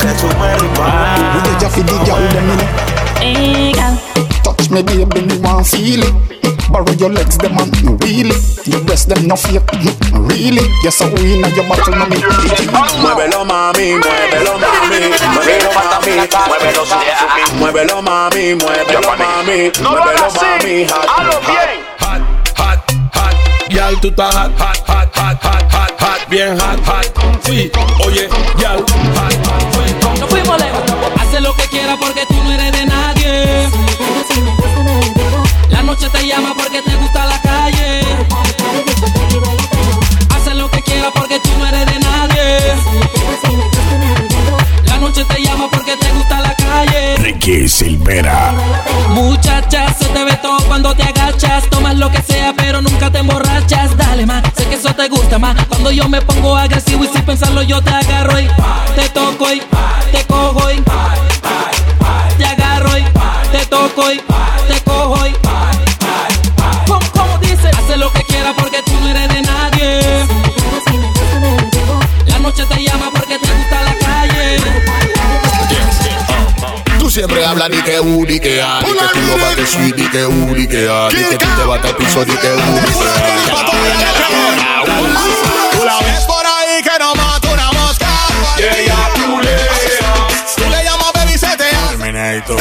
Que tú me ripas. You get your feet, girl, them in it. Touch me, baby, me want feel it. Borrow your legs, them and no really. Your breast, them no fake, really. Yes, I win at your battle, no me. Muévelo mami, muévelo mami, muévelo mami, muévelo mami, muévelo mami, muévelo mami, muévelo mami, hazlo bien. Hot, hot, hot, yal, tú estás hot, hot, hot, hot, hot, hot, hot, bien hot, hot. Sí, oye, yal, hot, hot, sí. No fuimos lejos. Lo que quiera porque tú no eres de nadie. La noche te llama porque te gusta la calle. Hace lo que quiera porque tú no eres Frankie Silvera. Muchacha, se te ve todo cuando te agachas. Tomas lo que sea, pero nunca te emborrachas. Dale más, sé que eso te gusta más. Cuando yo me pongo agresivo y sin pensarlo, yo te agarro y te toco y te cojo y te agarro y te toco y te cojo y. ¿Cómo, cómo dice? Hace lo que quiera porque tú no eres de nadie. La noche te llama porque te gusta la calle. Tú siempre hablas di que U, di que A, que tú lo bates sweet, di que U, di que A, di que tú te bates al piso, di que U, di que A. Tú la ves por ahí que no mata una mosca. Y ella culea. Tú le llamas baby se te hace. Terminator.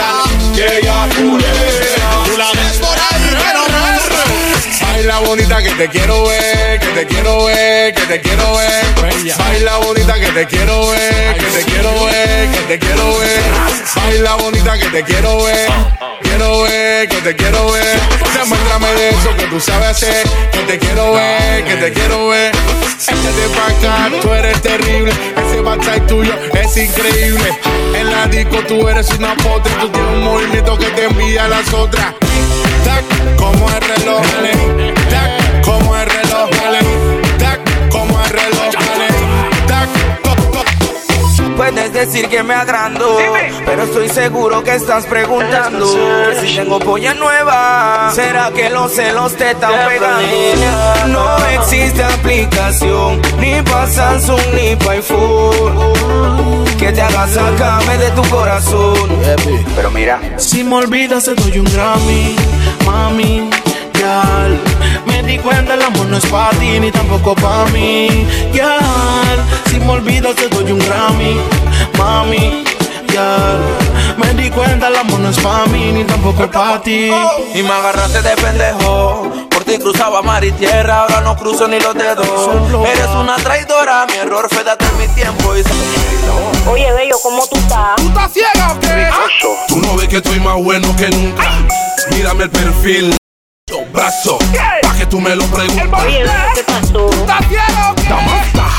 Y ella culea. Baila bonita que te quiero ver, que te quiero ver, que te quiero ver. Baila bonita que te quiero ver, que te quiero ver, que te quiero ver. Baila bonita que te quiero ver, quiero ver, que te quiero ver. Demuéstrame de eso que tú sabes hacer, que te quiero ver, que te quiero ver. Échate pa' acá, tú eres terrible. Ese backside tuyo es increíble. En la disco tú eres una potra, tú tienes un movimiento que te envía a las otras. Tac, como el reloj, dale. Tac, como el reloj, dale. Tac, como el reloj, dale. Tac, toc, toc. Puedes decir que me agrando, pero estoy seguro que estás preguntando si tengo polla nueva. ¿Será que los celos te están pegando? No existe aplicación, ni pa' Samsung ni pa' iPhone, que te haga sacarme de tu corazón. Pero mira, Si me olvidas te doy un Grammy, mami, yal. Me di cuenta el amor no es para ti ni tampoco para mí, yal. Si me olvidas te doy un Grammy, mami, yal. Me di cuenta el amor no es para mí ni tampoco para ti. y me agarraste de pendejo. Por ti cruzaba mar y tierra, ahora no cruzo ni los dedos. Eres una traidora, mi error fue darte mi tiempo y Oye, bello, ¿cómo tú estás? ¿Tú estás ciega o qué? Tú no ves que estoy más bueno que nunca. Mírame el perfil, los brazos, pa' que tú me lo bello, ¿qué pasó?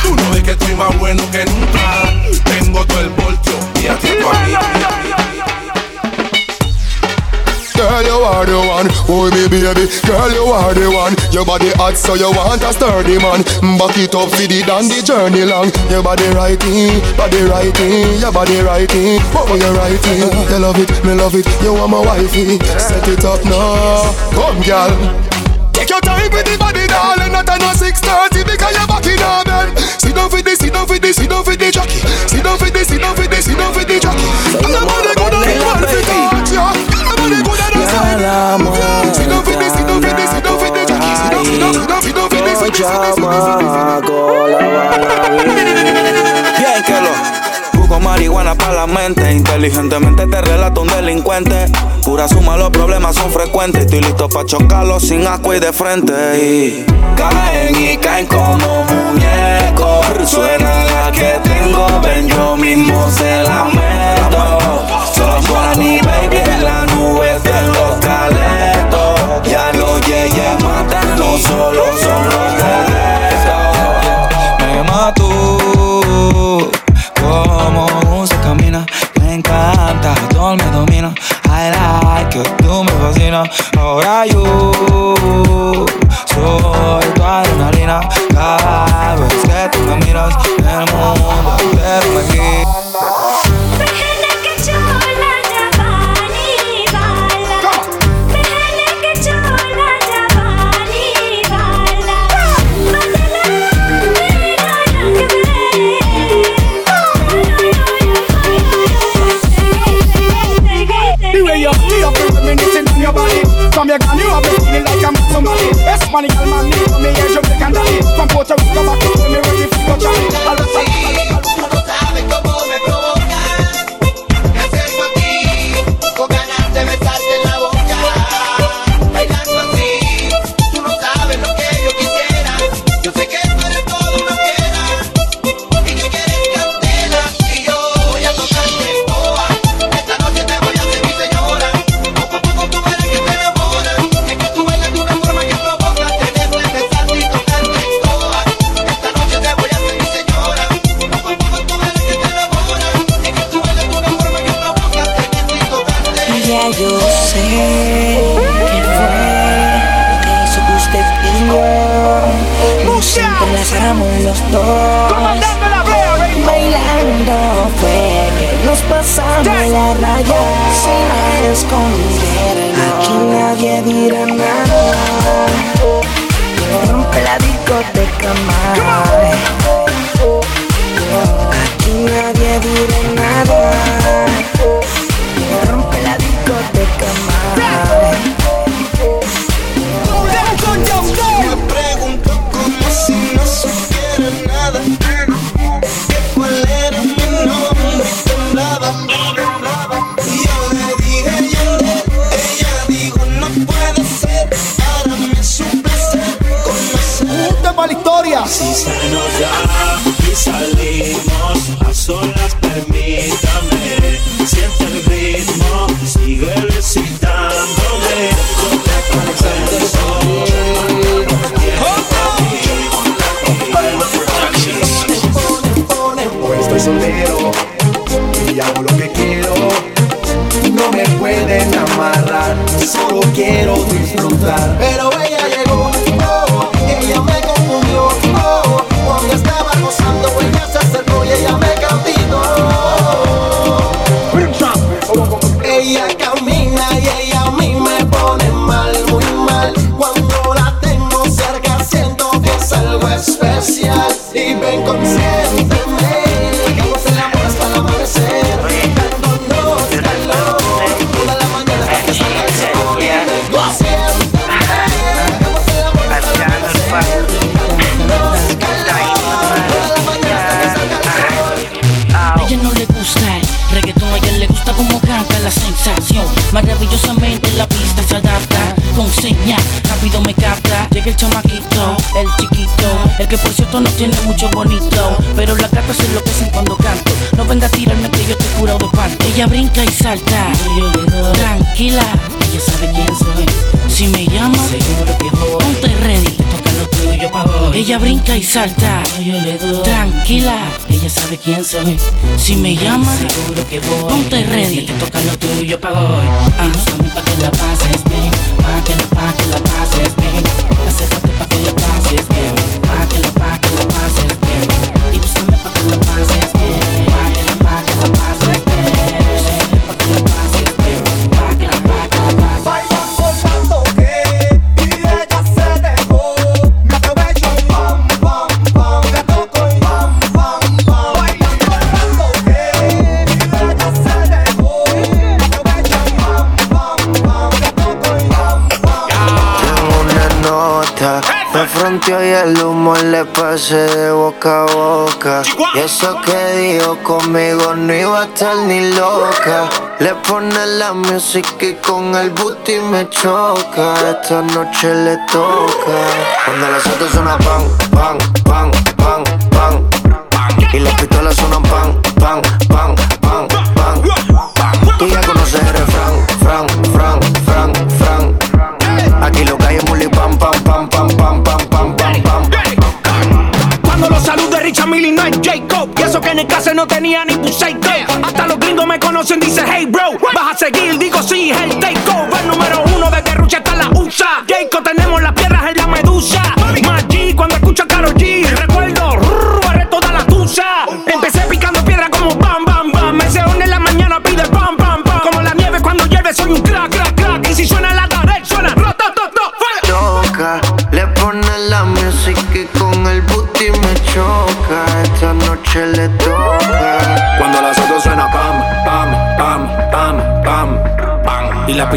Tú no ves que estoy más bueno que nunca. Tengo todo el voltio y a ti tú a mí. Girl, you are the one, oh me baby. Girl, you are the one. Your body hot, so you want a sturdy man. Mm, back it up, feed it down the journey long. Your body righty, body righty, your body righty. Oh, you righty. You love it, me love it. You want my wifey. Set it up now, come, girl. Take your time with the body, darling. Not on 6:30 because you're back in our bed. Sit down for this, sit down for this, sit down for the jockey. Sit down for this, sit down for this, sit down for the jockey. And the sit down, sit down, sit down. Bien que lo Busco marihuana para la mente Inteligentemente te relato un delincuente Pura suma, los problemas son frecuentes Estoy listo para chocarlos sin asco y de frente y Caen y caen como muñecos Suena la que tengo, ven yo mismo se la meto Somos mi baby en la nube de los Ahora yo soy tu adrenalina. Cada vez que tú me miras El mundo entero aquí Hispanic girl, man, from me, yeah, Jamaican daddy. From Puerto Rico back to me, ready for your Johnny. Con come on. Especial. Y ven consiénteme, hagamos el amor hasta el amanecer. Dándonos calor, toda la mañana hasta el amor hasta el amanecer. Dándonos calor, toda la mañana hasta que salga el sol. A ella no le gusta el reggaetón, a ella le gusta como canta la sensación. Maravillosamente la pista se adapta, con señal, rápido me capta. Llega el chamaquito, el chiquito, el que por cierto no tiene mucho bonito. Pero la gata se enloquecen cuando canto. No venga a tirarme que yo te curado de parte. Ella brinca y salta, tranquila, ella sabe quién soy. Si me llama, seguro que voy. Ponte ready, toca lo tuyo pa' hoy. Ella brinca y salta, tranquila, ella sabe quién soy. Si me llama, seguro que voy. Ponte ready, te toca lo tuyo pa' hoy. Ah, pa' que la pases bien, pa' que la, pa' que la pases bien. Y el humo le pasé de boca a boca. Y eso que dijo conmigo no iba a estar ni loca. Le pone la música y con el booty me choca. Esta noche le toca. Cuando las autos suena pan, pan, pan, pan, pan. Y las tenía ni Puseico. Hasta los gringos me conocen, dice hey bro. Vas a seguir, digo sí, es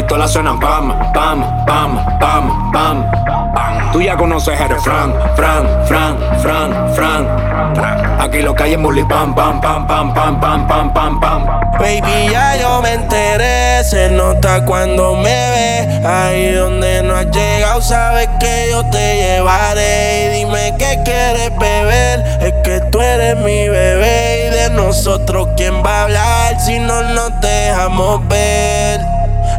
pistolas suenan pam, pam, pam, pam, pam. Tú ya conoces el refrán, fran, fran, fran, fran. Aquí lo que hay es muli pam, pam, pam, pam, pam, pam, pam, pam, pam. Baby, ya yo me enteré, se nota cuando me ves. Ahí donde no has llegado, sabes que yo te llevaré. Y dime qué quieres beber, es que tú eres mi bebé. Y de nosotros, ¿quién va a hablar si no nos dejamos ver?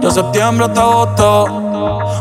de septiembre hasta agosto.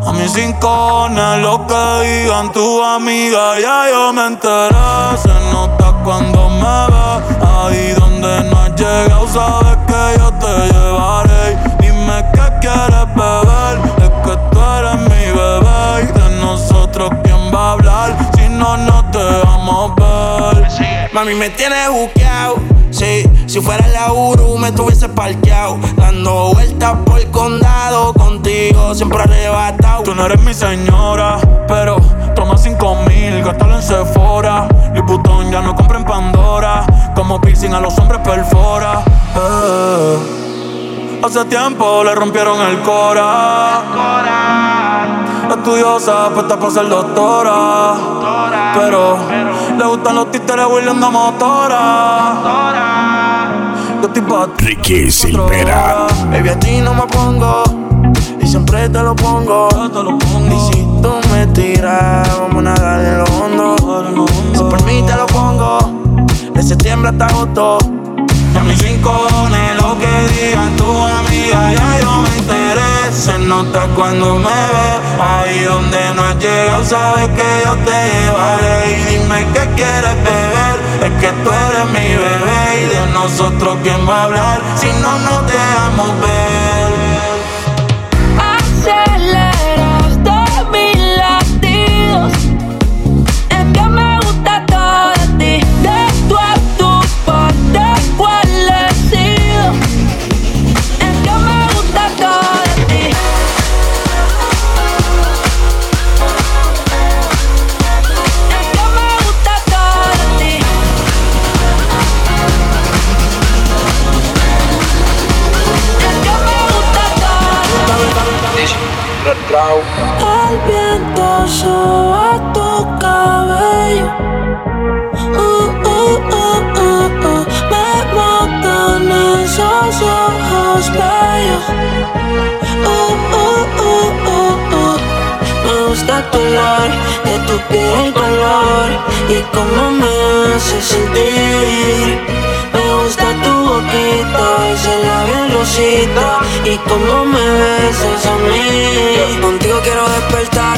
A mis rincones, lo que digan tu amiga, ya yo me enteré. Se nota cuando me ve, ahí donde no has llegado, sabes que yo te llevaré. Dime qué quieres beber, es que tú eres mi bebé. Y de nosotros, ¿quién va a hablar si no nos dejamos ver? Mami, me tienes buqueado. Sí, si fuera la Uru me tuviese parqueado. Dando vueltas por el condado contigo, siempre arrebatado. Tú no eres mi señora, pero toma cinco mil, gástalo en Sephora. Liputón ya no compra en Pandora. Como piercing a los hombres perfora. Eh. Hace tiempo le rompieron el cora. Estudiosa, puesta para ser doctora. Pero le gustan los títeres William de motora. Yo estoy pa' Ricky Silvera. Baby, a ti no me pongo. Y siempre te lo pongo. Y si tú me tiras, vamos a nadar en lo hondo. Si por mí te lo pongo. De septiembre hasta agosto. Y a mis rincones, lo que digan tu amiga, ya yo me enteré. Se nota cuando me ve, ahí donde no has llegado, sabes que yo te llevaré. Y dime qué quieres beber, es que tú eres mi bebé. Y de nosotros, ¿quién va a hablar si no nos dejamos ver? De tu piel el color. Y cómo me hace sentir. Me gusta tu boquita, ese labio rosita y cómo me besas a mí. Contigo quiero despertar,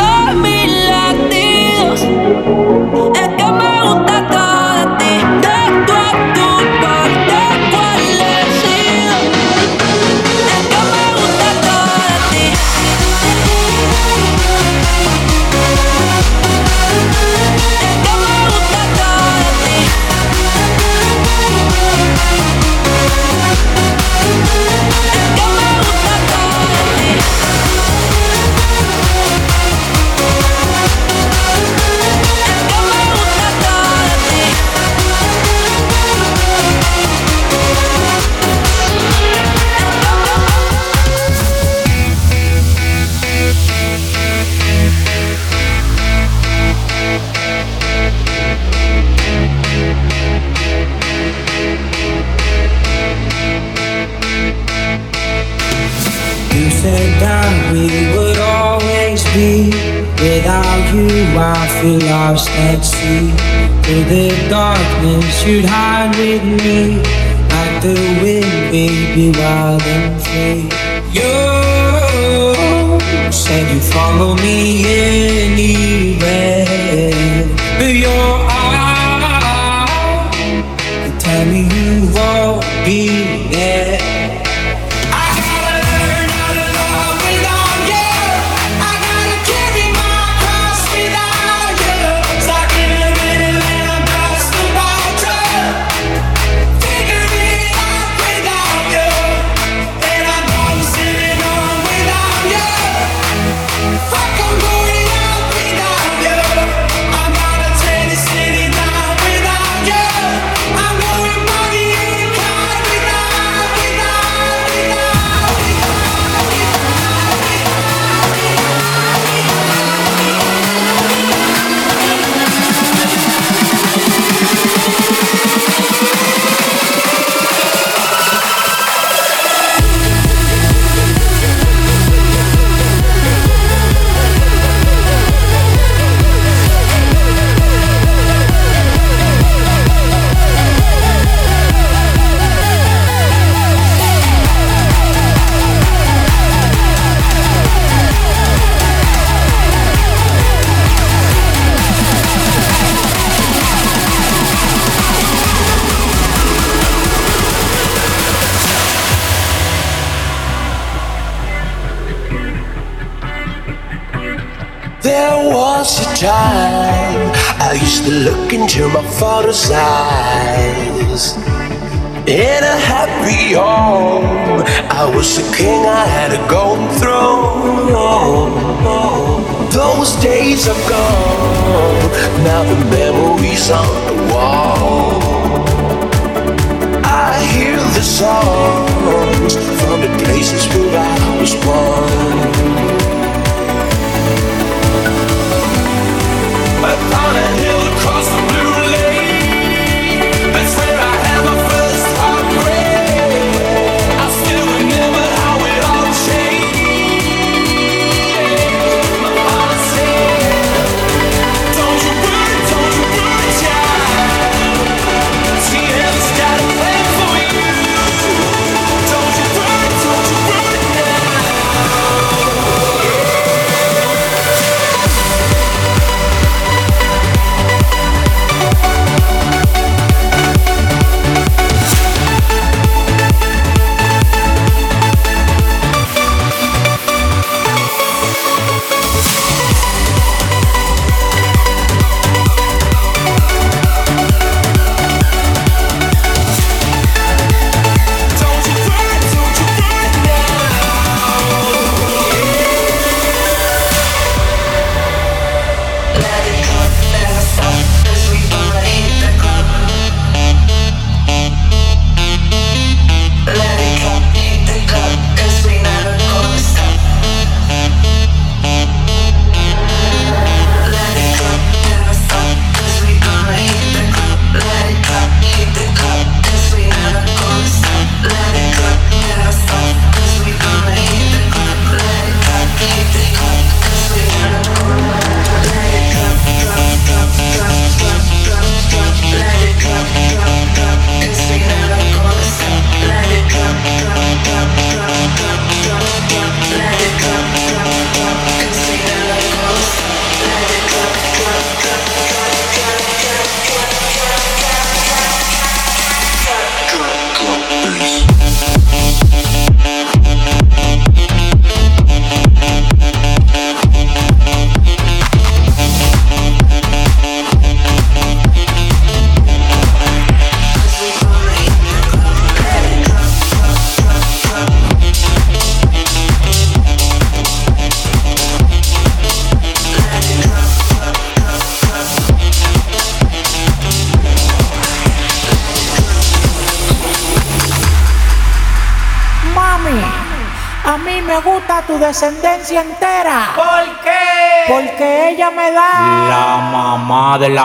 Through the darkness, you'd hide with me. Like the wind, baby, wild and free. You said you'd follow me anywhere.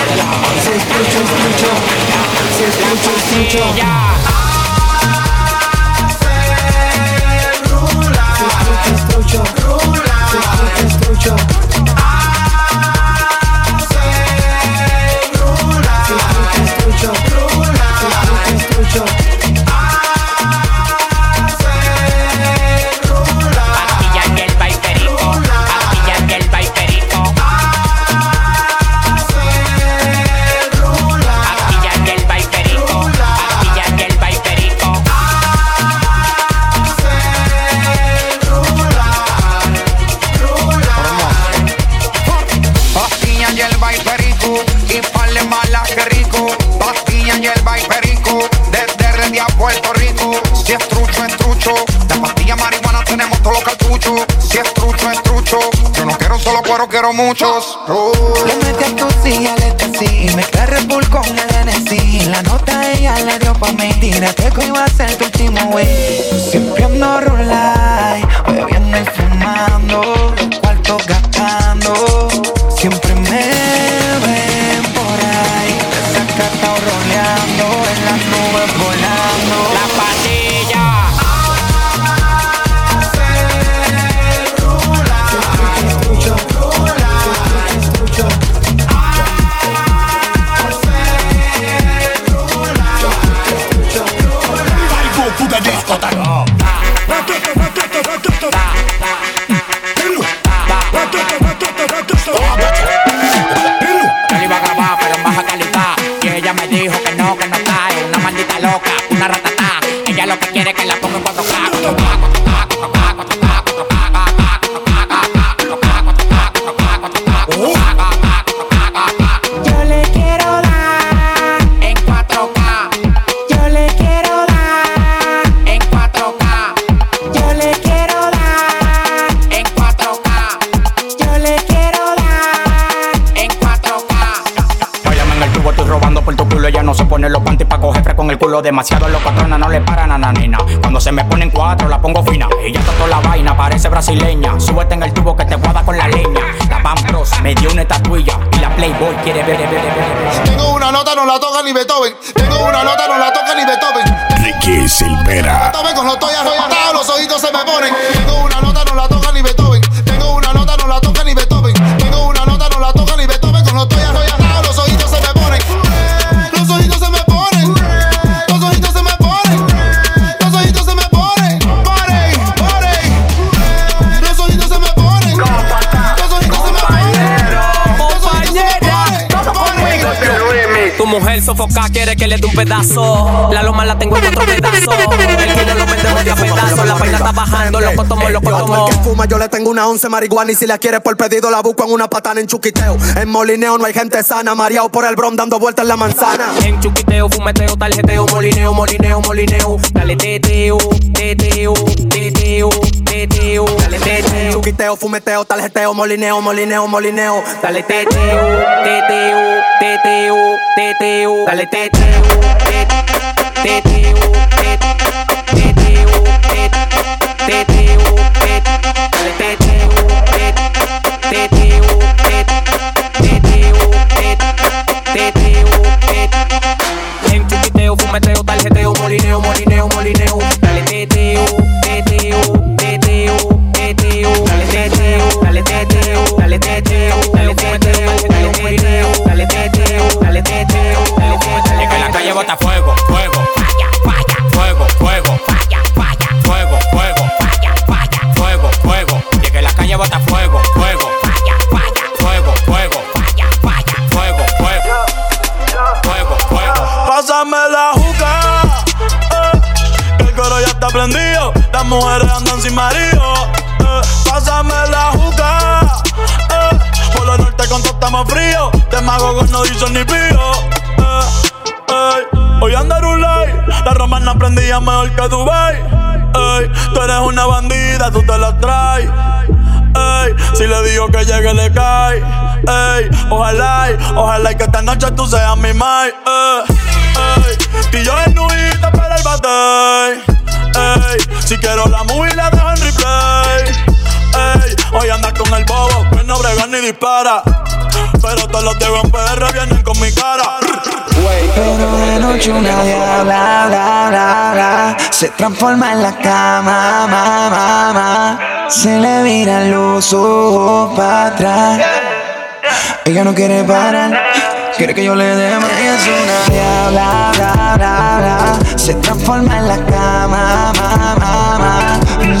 Se escucha, escucha, se escucha, escucha. Rula, se escucha, rula, se escucha, escucha. Hace rula, se escucha, rula, se escucha. No quiero muchos. Le metí a tu silla, le decí Mezcla Red Bull con el NSI La nota ella le dio pa' mí. Tírate que iba a ser tu último wey Siempre ando rulay culo. Demasiado los patrones no le paran a la nena. Cuando se me ponen cuatro, la pongo fina. Ella tocó la vaina, parece brasileña. Súbete en el tubo que te guarda con la leña. La Van Bros me dio una estatuilla. Y la Playboy quiere ver, ver, ver, ver. Tengo una nota, no la toca ni Beethoven. Tengo una nota, no la toca ni Beethoven. Ricky Silvera. Beethoven con los estoy arrebatados, los ojitos se me ponen. Tu mujer sofoca, quiere que le dé un pedazo. La loma la tengo en cuatro pedazos. El kilo lo vendemos de a pedazos. La vaina está bajando, loco tomo, loco tomo. que fuma, yo le tengo una once marihuana y si la quiere por pedido la busco en una patana en chuquiteo. En molineo no hay gente sana, mareado por el brom dando vueltas en la manzana. En chuquiteo, fumeteo, tarjeteo, molineo, molineo, molineo. Dale teteo, teteo, teteo, teteo. Dale teteo, Chuquiteo, fumeteo, tarjeteo, molineo, molineo, molineo. dale teteo, teteo, teteo, teteo. Dale teteo, te- teteo, te- teteo, te- teteo, te- dale teteo, te- teteo, te- teteo, te- teteo, te- En chuquiteo, fumeteo, tarjeteo, molineo, molineo, molineo. Las mujeres andan sin marido. eh, pásame la juca. eh, por lo norte con todo estamos frío. De mago no dicen ni pío. eh, Hoy un like. La romana prendía mejor que Dubai. Tú eres una bandida, tú te la traes. Ey, si le digo que llegue, le cae. Ey, ojalá, ojalá y que esta noche tú seas mi mai. Ey, ey, y para el bate. Ey, si quiero la movie la dejo en replay. Ey, hoy andas con el bobo que no brega ni dispara. Pero todos los de en PR vienen con mi cara. Pero de noche una diabla, bla, bla, bla, se transforma en la cama, ma, ma, ma. Se le viran los ojos para atrás. Ella no quiere parar, quiere que yo le dé más. Ella es una diabla, bla, bla, bla, se transforma en la cama, ma, ma,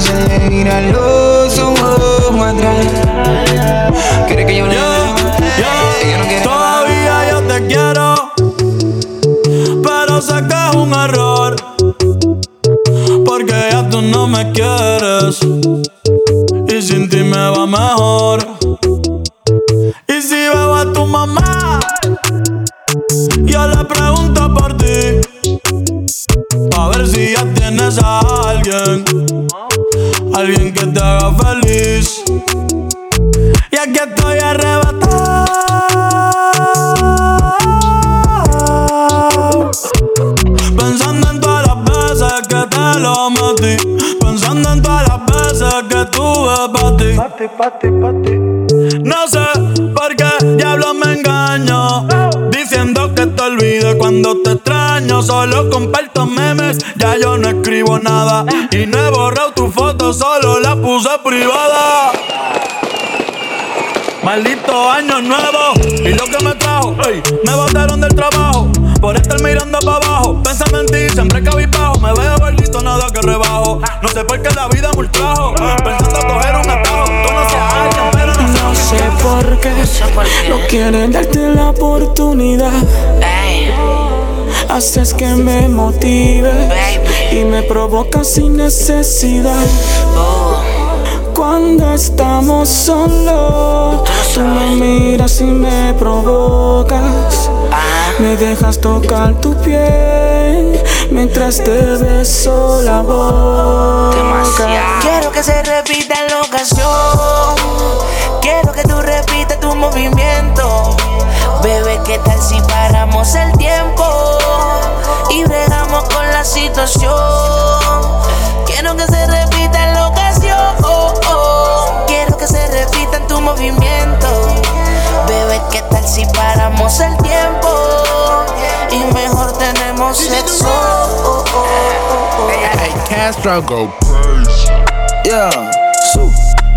ma. Se le viran los ojos atrás. Quiere que yo le. Ella no quiere Todavía yo te quiero, pero sé que es un error. Porque ya tú no me quieres. Y sin ti me va mejor. Y si veo a tu mamá, yo le pregunto por ti. A ver si ya tienes a alguien alguien que te haga feliz. Y aquí estoy arrebatado, pensando en todas las veces que te lo metí, pensando en todas las veces que tuve para ti. Pa ti, ti, pa ti. No sé por qué diablos me engaño. Solo comparto memes, ya yo no escribo nada. Y no he borrado tu foto, solo la puse privada. Maldito año nuevo y lo que me trajo, ey, me botaron del trabajo por estar mirando para abajo. Pensando en ti, siempre cabizbajo, me veo gordito, nada que rebajo. No sé por qué la vida me ultrajo, pensando coger un atajo. Conocí a alguien, pero no sé No sé por qué no quieren darte la oportunidad. Haces que me motive y me provoca sin necesidad. Cuando estamos solos, tú me miras y me provocas. Me dejas tocar tu piel mientras te beso la boca. Quiero que se repita la ocasión. Quiero que tú repitas tu movimiento. Bebé, ¿qué tal si paramos el tiempo? Y bregamos con la situación. Quiero que se repita la ocasión. Quiero que se repita en tu movimiento. Bebé, ¿qué tal si paramos el tiempo? Y mejor tenemos sexo. Hey, Castro, go Yeah, so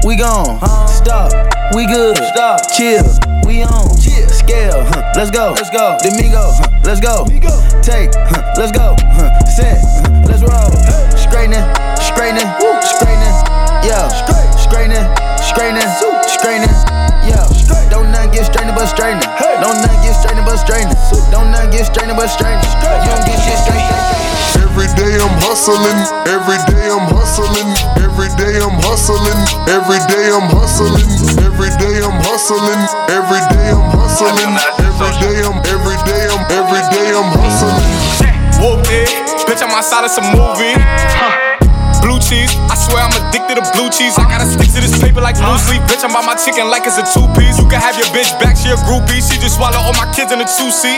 we gone. Stop, we good. Stop, chill, we on. Scale, huh, let's go. Let's go. Domingo, huh, let's go. Take, huh, let's go. Huh, Set, huh, let's roll. Straightening, straightening, straightening. Yeah, straightening, straightening, straightening. Yeah, don't not get straightening but straightening. Don't not get straightening but straightening. Don't not get straightening but straightening. You don't get shit straight. Every day I'm hustling, every day I'm hustling, every day I'm hustling, every day I'm hustling, every day I'm hustling, every day I'm hustling, every day I'm, every day I'm, every day I'm hustling. Whooped it, bitch, I'm outside of some movie. Huh. Blue cheese, I swear I'm addicted to blue cheese. I gotta stick to this paper like blue sleep. Bitch, I'm by my chicken like it's a two piece. You can have your bitch back, she a groupie. She just swallow all my kids in a two seat.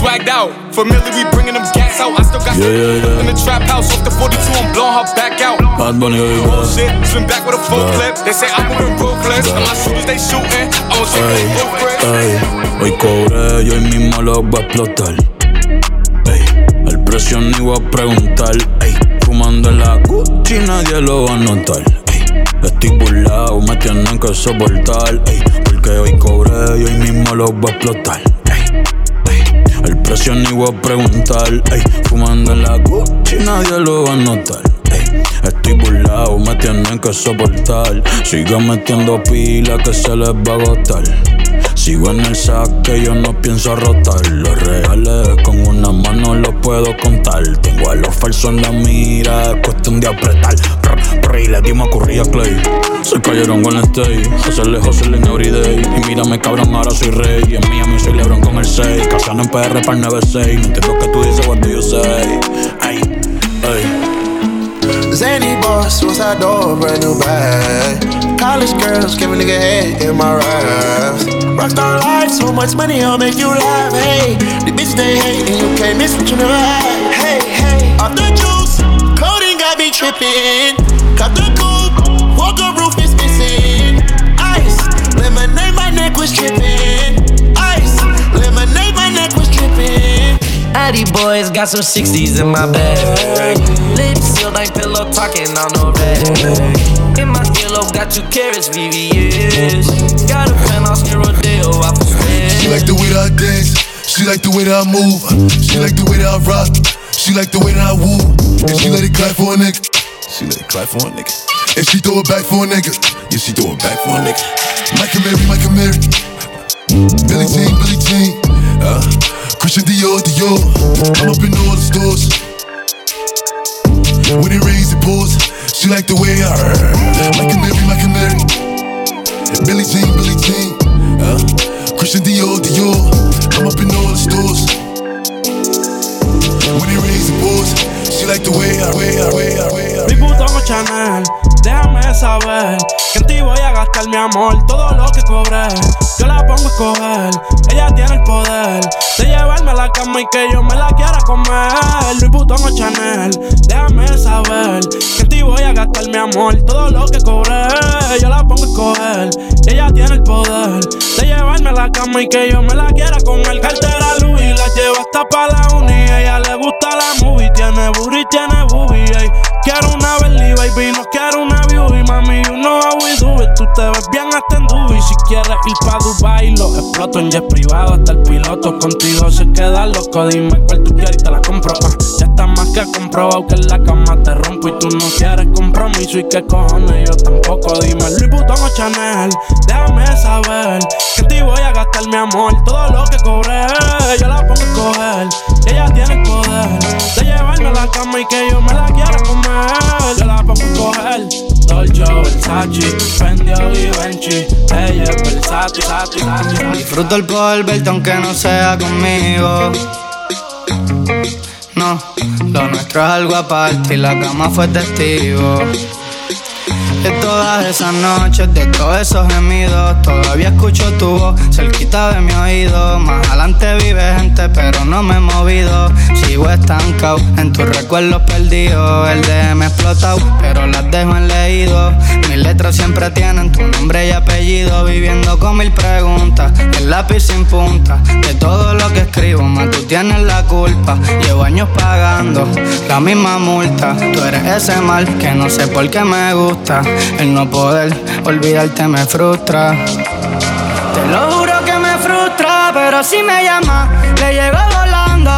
Swagged out, familiar, we bringing them gas out. I still got Yeah, yeah, yeah. in the trap house. Off the 42, I'm blowing her back out. Bad Bunny, oiga. Bullshit, swim back with a full clip. They say I'm moving ruthless, and my shooters they shooting. I Ey, shooting both grips. ey, hoy cobré y hoy mismo lo voy a explotar. Ey, el precio ni voy a preguntar. Ey, fumando en la Gucci nadie lo va a notar. Ey, estoy burlado, me tienen que soportar. Ey, porque hoy cobré y hoy mismo lo voy a explotar. Precio ni voy a preguntar. Fumando en la Gucci nadie lo va a notar. Estoy burlado, me tienen que soportar. Sigan metiendo pila que se les va a agotar. Sigo en el saque, yo no pienso rotar. Los reales con una mano los puedo contar. Tengo a los falsos en la mira, es cuestión de apretar. Prr, prr, y le dimos a Curry Clay. Se cayeron con el stay, hacerle hustle en everyday. Y mírame cabrón, ahora soy rey. Y en Miami soy Lebron con el 6. Casando en PR para el 96. No entiendo que tú dices cuando yo sé. Ay, ay. Zany boss, suicide door, brand new bag. College girls, give a nigga head in my raps. Rockstar life, so much money, I'll make you laugh. Hey, the bitch they hate, and you can't miss what you never had. Hey, hey, off the juice, coding got me tripping. Cut the coupe, walker roof is missing. Ice, lemonade, my neck was tripping. Ice, lemonade, my neck was tripping. Addy boys got some 60s in my bag. Sealed like pillow talking on no rag. In my earlobe got two carrots, VVS. Got a penthouse near Rodeo, I She like the way that I dance. She like the way that I move. She like the way that I rock. She like the way that I woo. And she let it clap for a nigga. She let it clap for a nigga. And she throw it back for a nigga. Yeah, she throw it back for a nigga. Michael Mary, Michael Mary. Billy Jean, Billy Jean. Uh, Christian Dior, Dior. I'm up in all the stores. When it rains, it pours. She like the way I Michael Mary, Michael Mary. Billy Jean, Billy Jean. Uh, Christian Dior, Dior. I'm up in all the stores. When it rains, it pours. She like the way I, way I, way I. Mi puto Chanel, déjame saber que en ti voy a gastar mi amor, todo lo que cobré. Yo la pongo a escoger. Ella tiene el poder de llevarme a la cama y que yo me la quiera comer. Louis Vuitton o Chanel, déjame saber que en ti voy a gastar mi amor. Todo lo que cobré, yo la pongo a escoger. Ella tiene el poder de llevarme a la cama y que yo me la quiera comer. Cartera Louis la llevo hasta pa' la uni. Ella le gusta la movie, tiene booty, tiene boobie. Quiero una Bentley, baby, no quiero una beauty, mami. You know how we do. Tú te ves bien hasta en Dubai. Si quieres ir pa' Dubai, lo exploto en jet privado hasta el piloto. Contigo se queda loco. Dime cuál tú quieres y te la compro. ah. ya está más que comprobado que en la cama te rompo y tú no quieres compromiso. Y qué cojones, yo tampoco. Dime Louis Vuitton o Chanel, déjame saber que ti voy a gastar mi amor. Todo lo que cobré, yo la pongo coger. Ella tiene el poder de llevarme a la cama y que yo me la quiera comer. Yo la pongo a coger. Dolce, Versace, Fendi o Givenchy. Ella es versátil, versátil, versátil. Disfruto el poder verte aunque no sea conmigo. No, lo nuestro es algo aparte y la cama fue testigo. De todas esas noches, de todos esos gemidos, todavía escucho tu voz cerquita de mi oído. Más adelante vive gente, pero no me he movido. Sigo estancado en tus recuerdos perdidos. El DM explotado, pero las dejo en leído. Mis letras siempre tienen tu nombre y apellido. Viviendo con mil preguntas, el lápiz sin punta. De todo lo que escribo, más tú tienes la culpa. Llevo años pagando la misma multa. Tú eres ese mal que no sé por qué me gusta. El no poder olvidarte me frustra. Te lo juro que me frustra, pero si me llama, le llego volando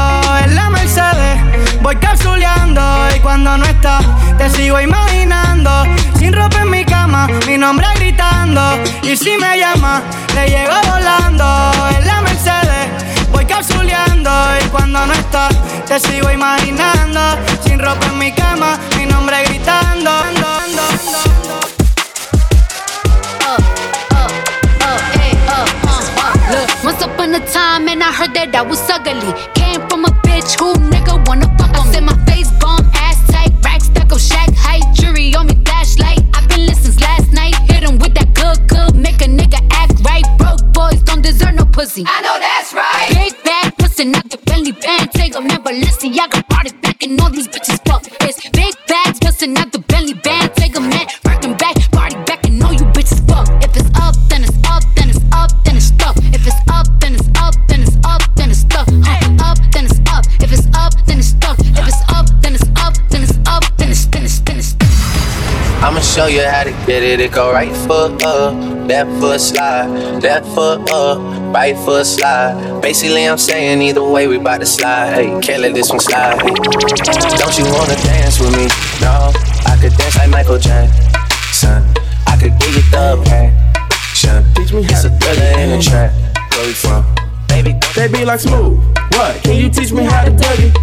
en la Mercedes. Voy capsuleando y cuando no está, te sigo imaginando. Sin ropa en mi cama, mi nombre gritando. Y si me llama, le llego volando en la Mercedes. Voy capsuleando y cuando no está, te sigo imaginando. I was. You how to get it. It go right foot up, left foot slide, left foot up, right foot slide. Basically, I'm saying either way, we bout to slide. Hey, can't let this one slide. Hey. Don't you wanna dance with me? No, I could dance like Michael Jackson. I could give you the passion. Teach me how it's a thriller in the track. Where we from? Baby, They be like smooth. What? Can you teach me how to tug it?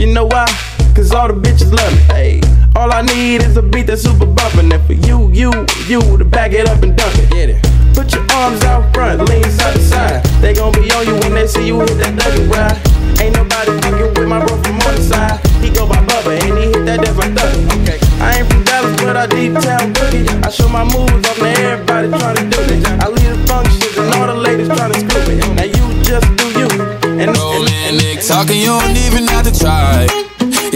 You know why? Cause all the bitches love me. Hey, all I need is a beat that's super bumpin'. And for you, you, you to back it up and dump it. Get it. Put your arms out front, lean side to side. They gon' be on you when they see you hit that dougie ride. Ain't nobody fucking with my bro from on the side. He go by Bubba and he hit that death like. Okay. I ain't from Dallas, but I deep town boogie. I show my moves off to everybody tryna do it. I lead the functions and all the ladies tryna screw it. Now you just do you. And, Rolling Nick talking, you don't even have to try.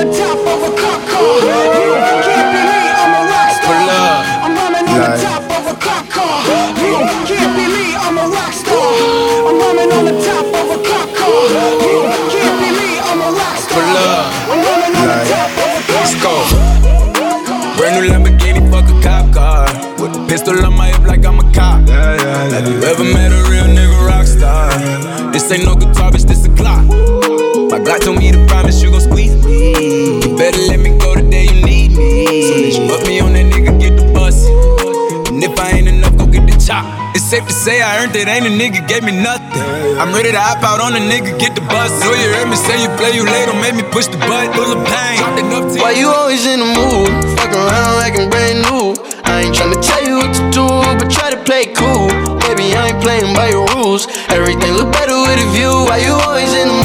the top of a cop car. Can't be me, I'm a rock star. I'm running on the top of a cop car. Can't be me, I'm a rock star. I'm running on the top of a cop car. Can't be me, I'm a rock star. I'm running on the top of a cop Let's. Brand new Lamborghini, fuck a cop car. With a pistol on my hip like I'm a cop. Have you ever met a real nigga rock star? This ain't no guitar, bitch, this a clock. My God told me to promise It's safe to say I earned it, ain't a nigga gave me nothing. I'm ready to hop out on a nigga, get the bus. Know you heard me say you play you later, make me push the button. Full of pain. Why you always in the mood? Fuck around like I'm brand new. I ain't tryna tell you what to do, but try to play cool. Baby, I ain't playing by your rules. Everything look better with a view. Why you always in the mood?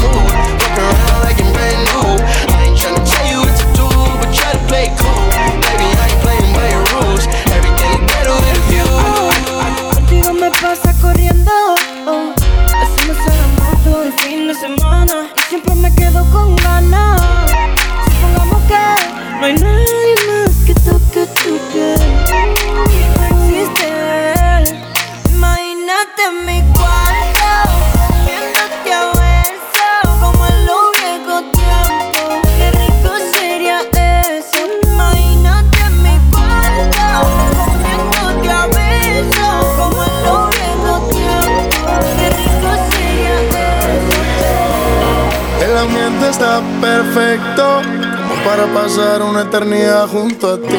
Junto a ti.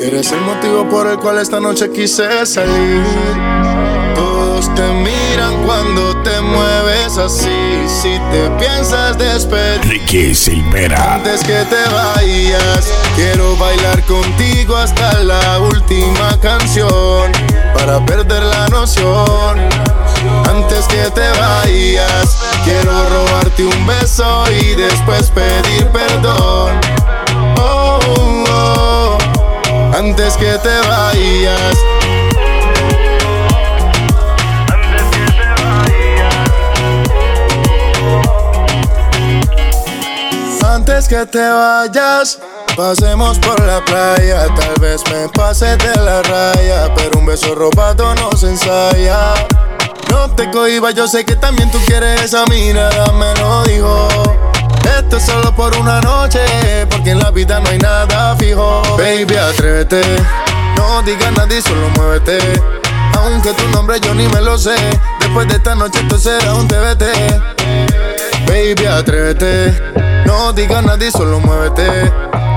Eres el motivo por el cual esta noche quise salir. Todos te miran cuando te mueves así. Si te piensas despedir. Ricky Silvera. Antes que te vayas, quiero bailar contigo hasta la última canción para perder la noción. Antes que te vayas, quiero robarte un beso y después pedir perdón. Antes que te vayas. Antes que te vayas, pasemos por la playa. Tal vez me pase de la raya, pero un beso robado no se ensaya. No te cohibas, yo sé que también tú quieres esa mirada, me lo dijo. Esto es solo por una noche, porque en la vida no hay nada fijo. Baby, atrévete, no digas nada y solo muévete. Aunque tu nombre yo ni me lo sé, después de esta noche esto será un TBT. Baby, atrévete, no digas nada y solo muévete.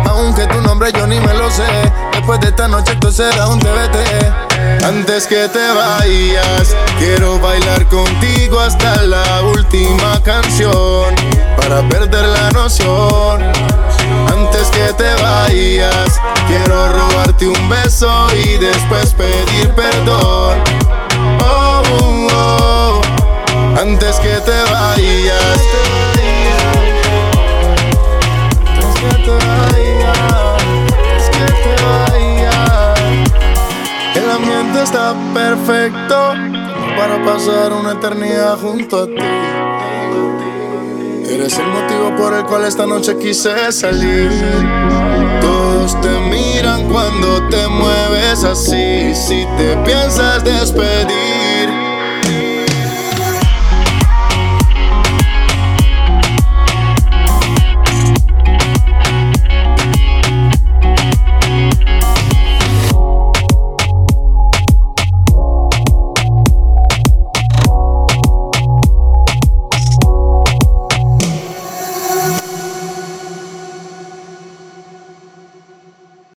Aunque tu nombre yo ni me lo sé, después de esta noche esto será un TBT. Antes que te vayas, quiero bailar contigo hasta la última canción para perder la noción. Antes que te vayas, quiero robarte un beso y después pedir perdón. Oh, oh, antes que te vayas. Antes que te vayas, antes que te vayas. El ambiente está perfecto para pasar una eternidad junto a ti. Eres el motivo por el cual esta noche quise salir. Todos te miran cuando te mueves así. Si te piensas despedir.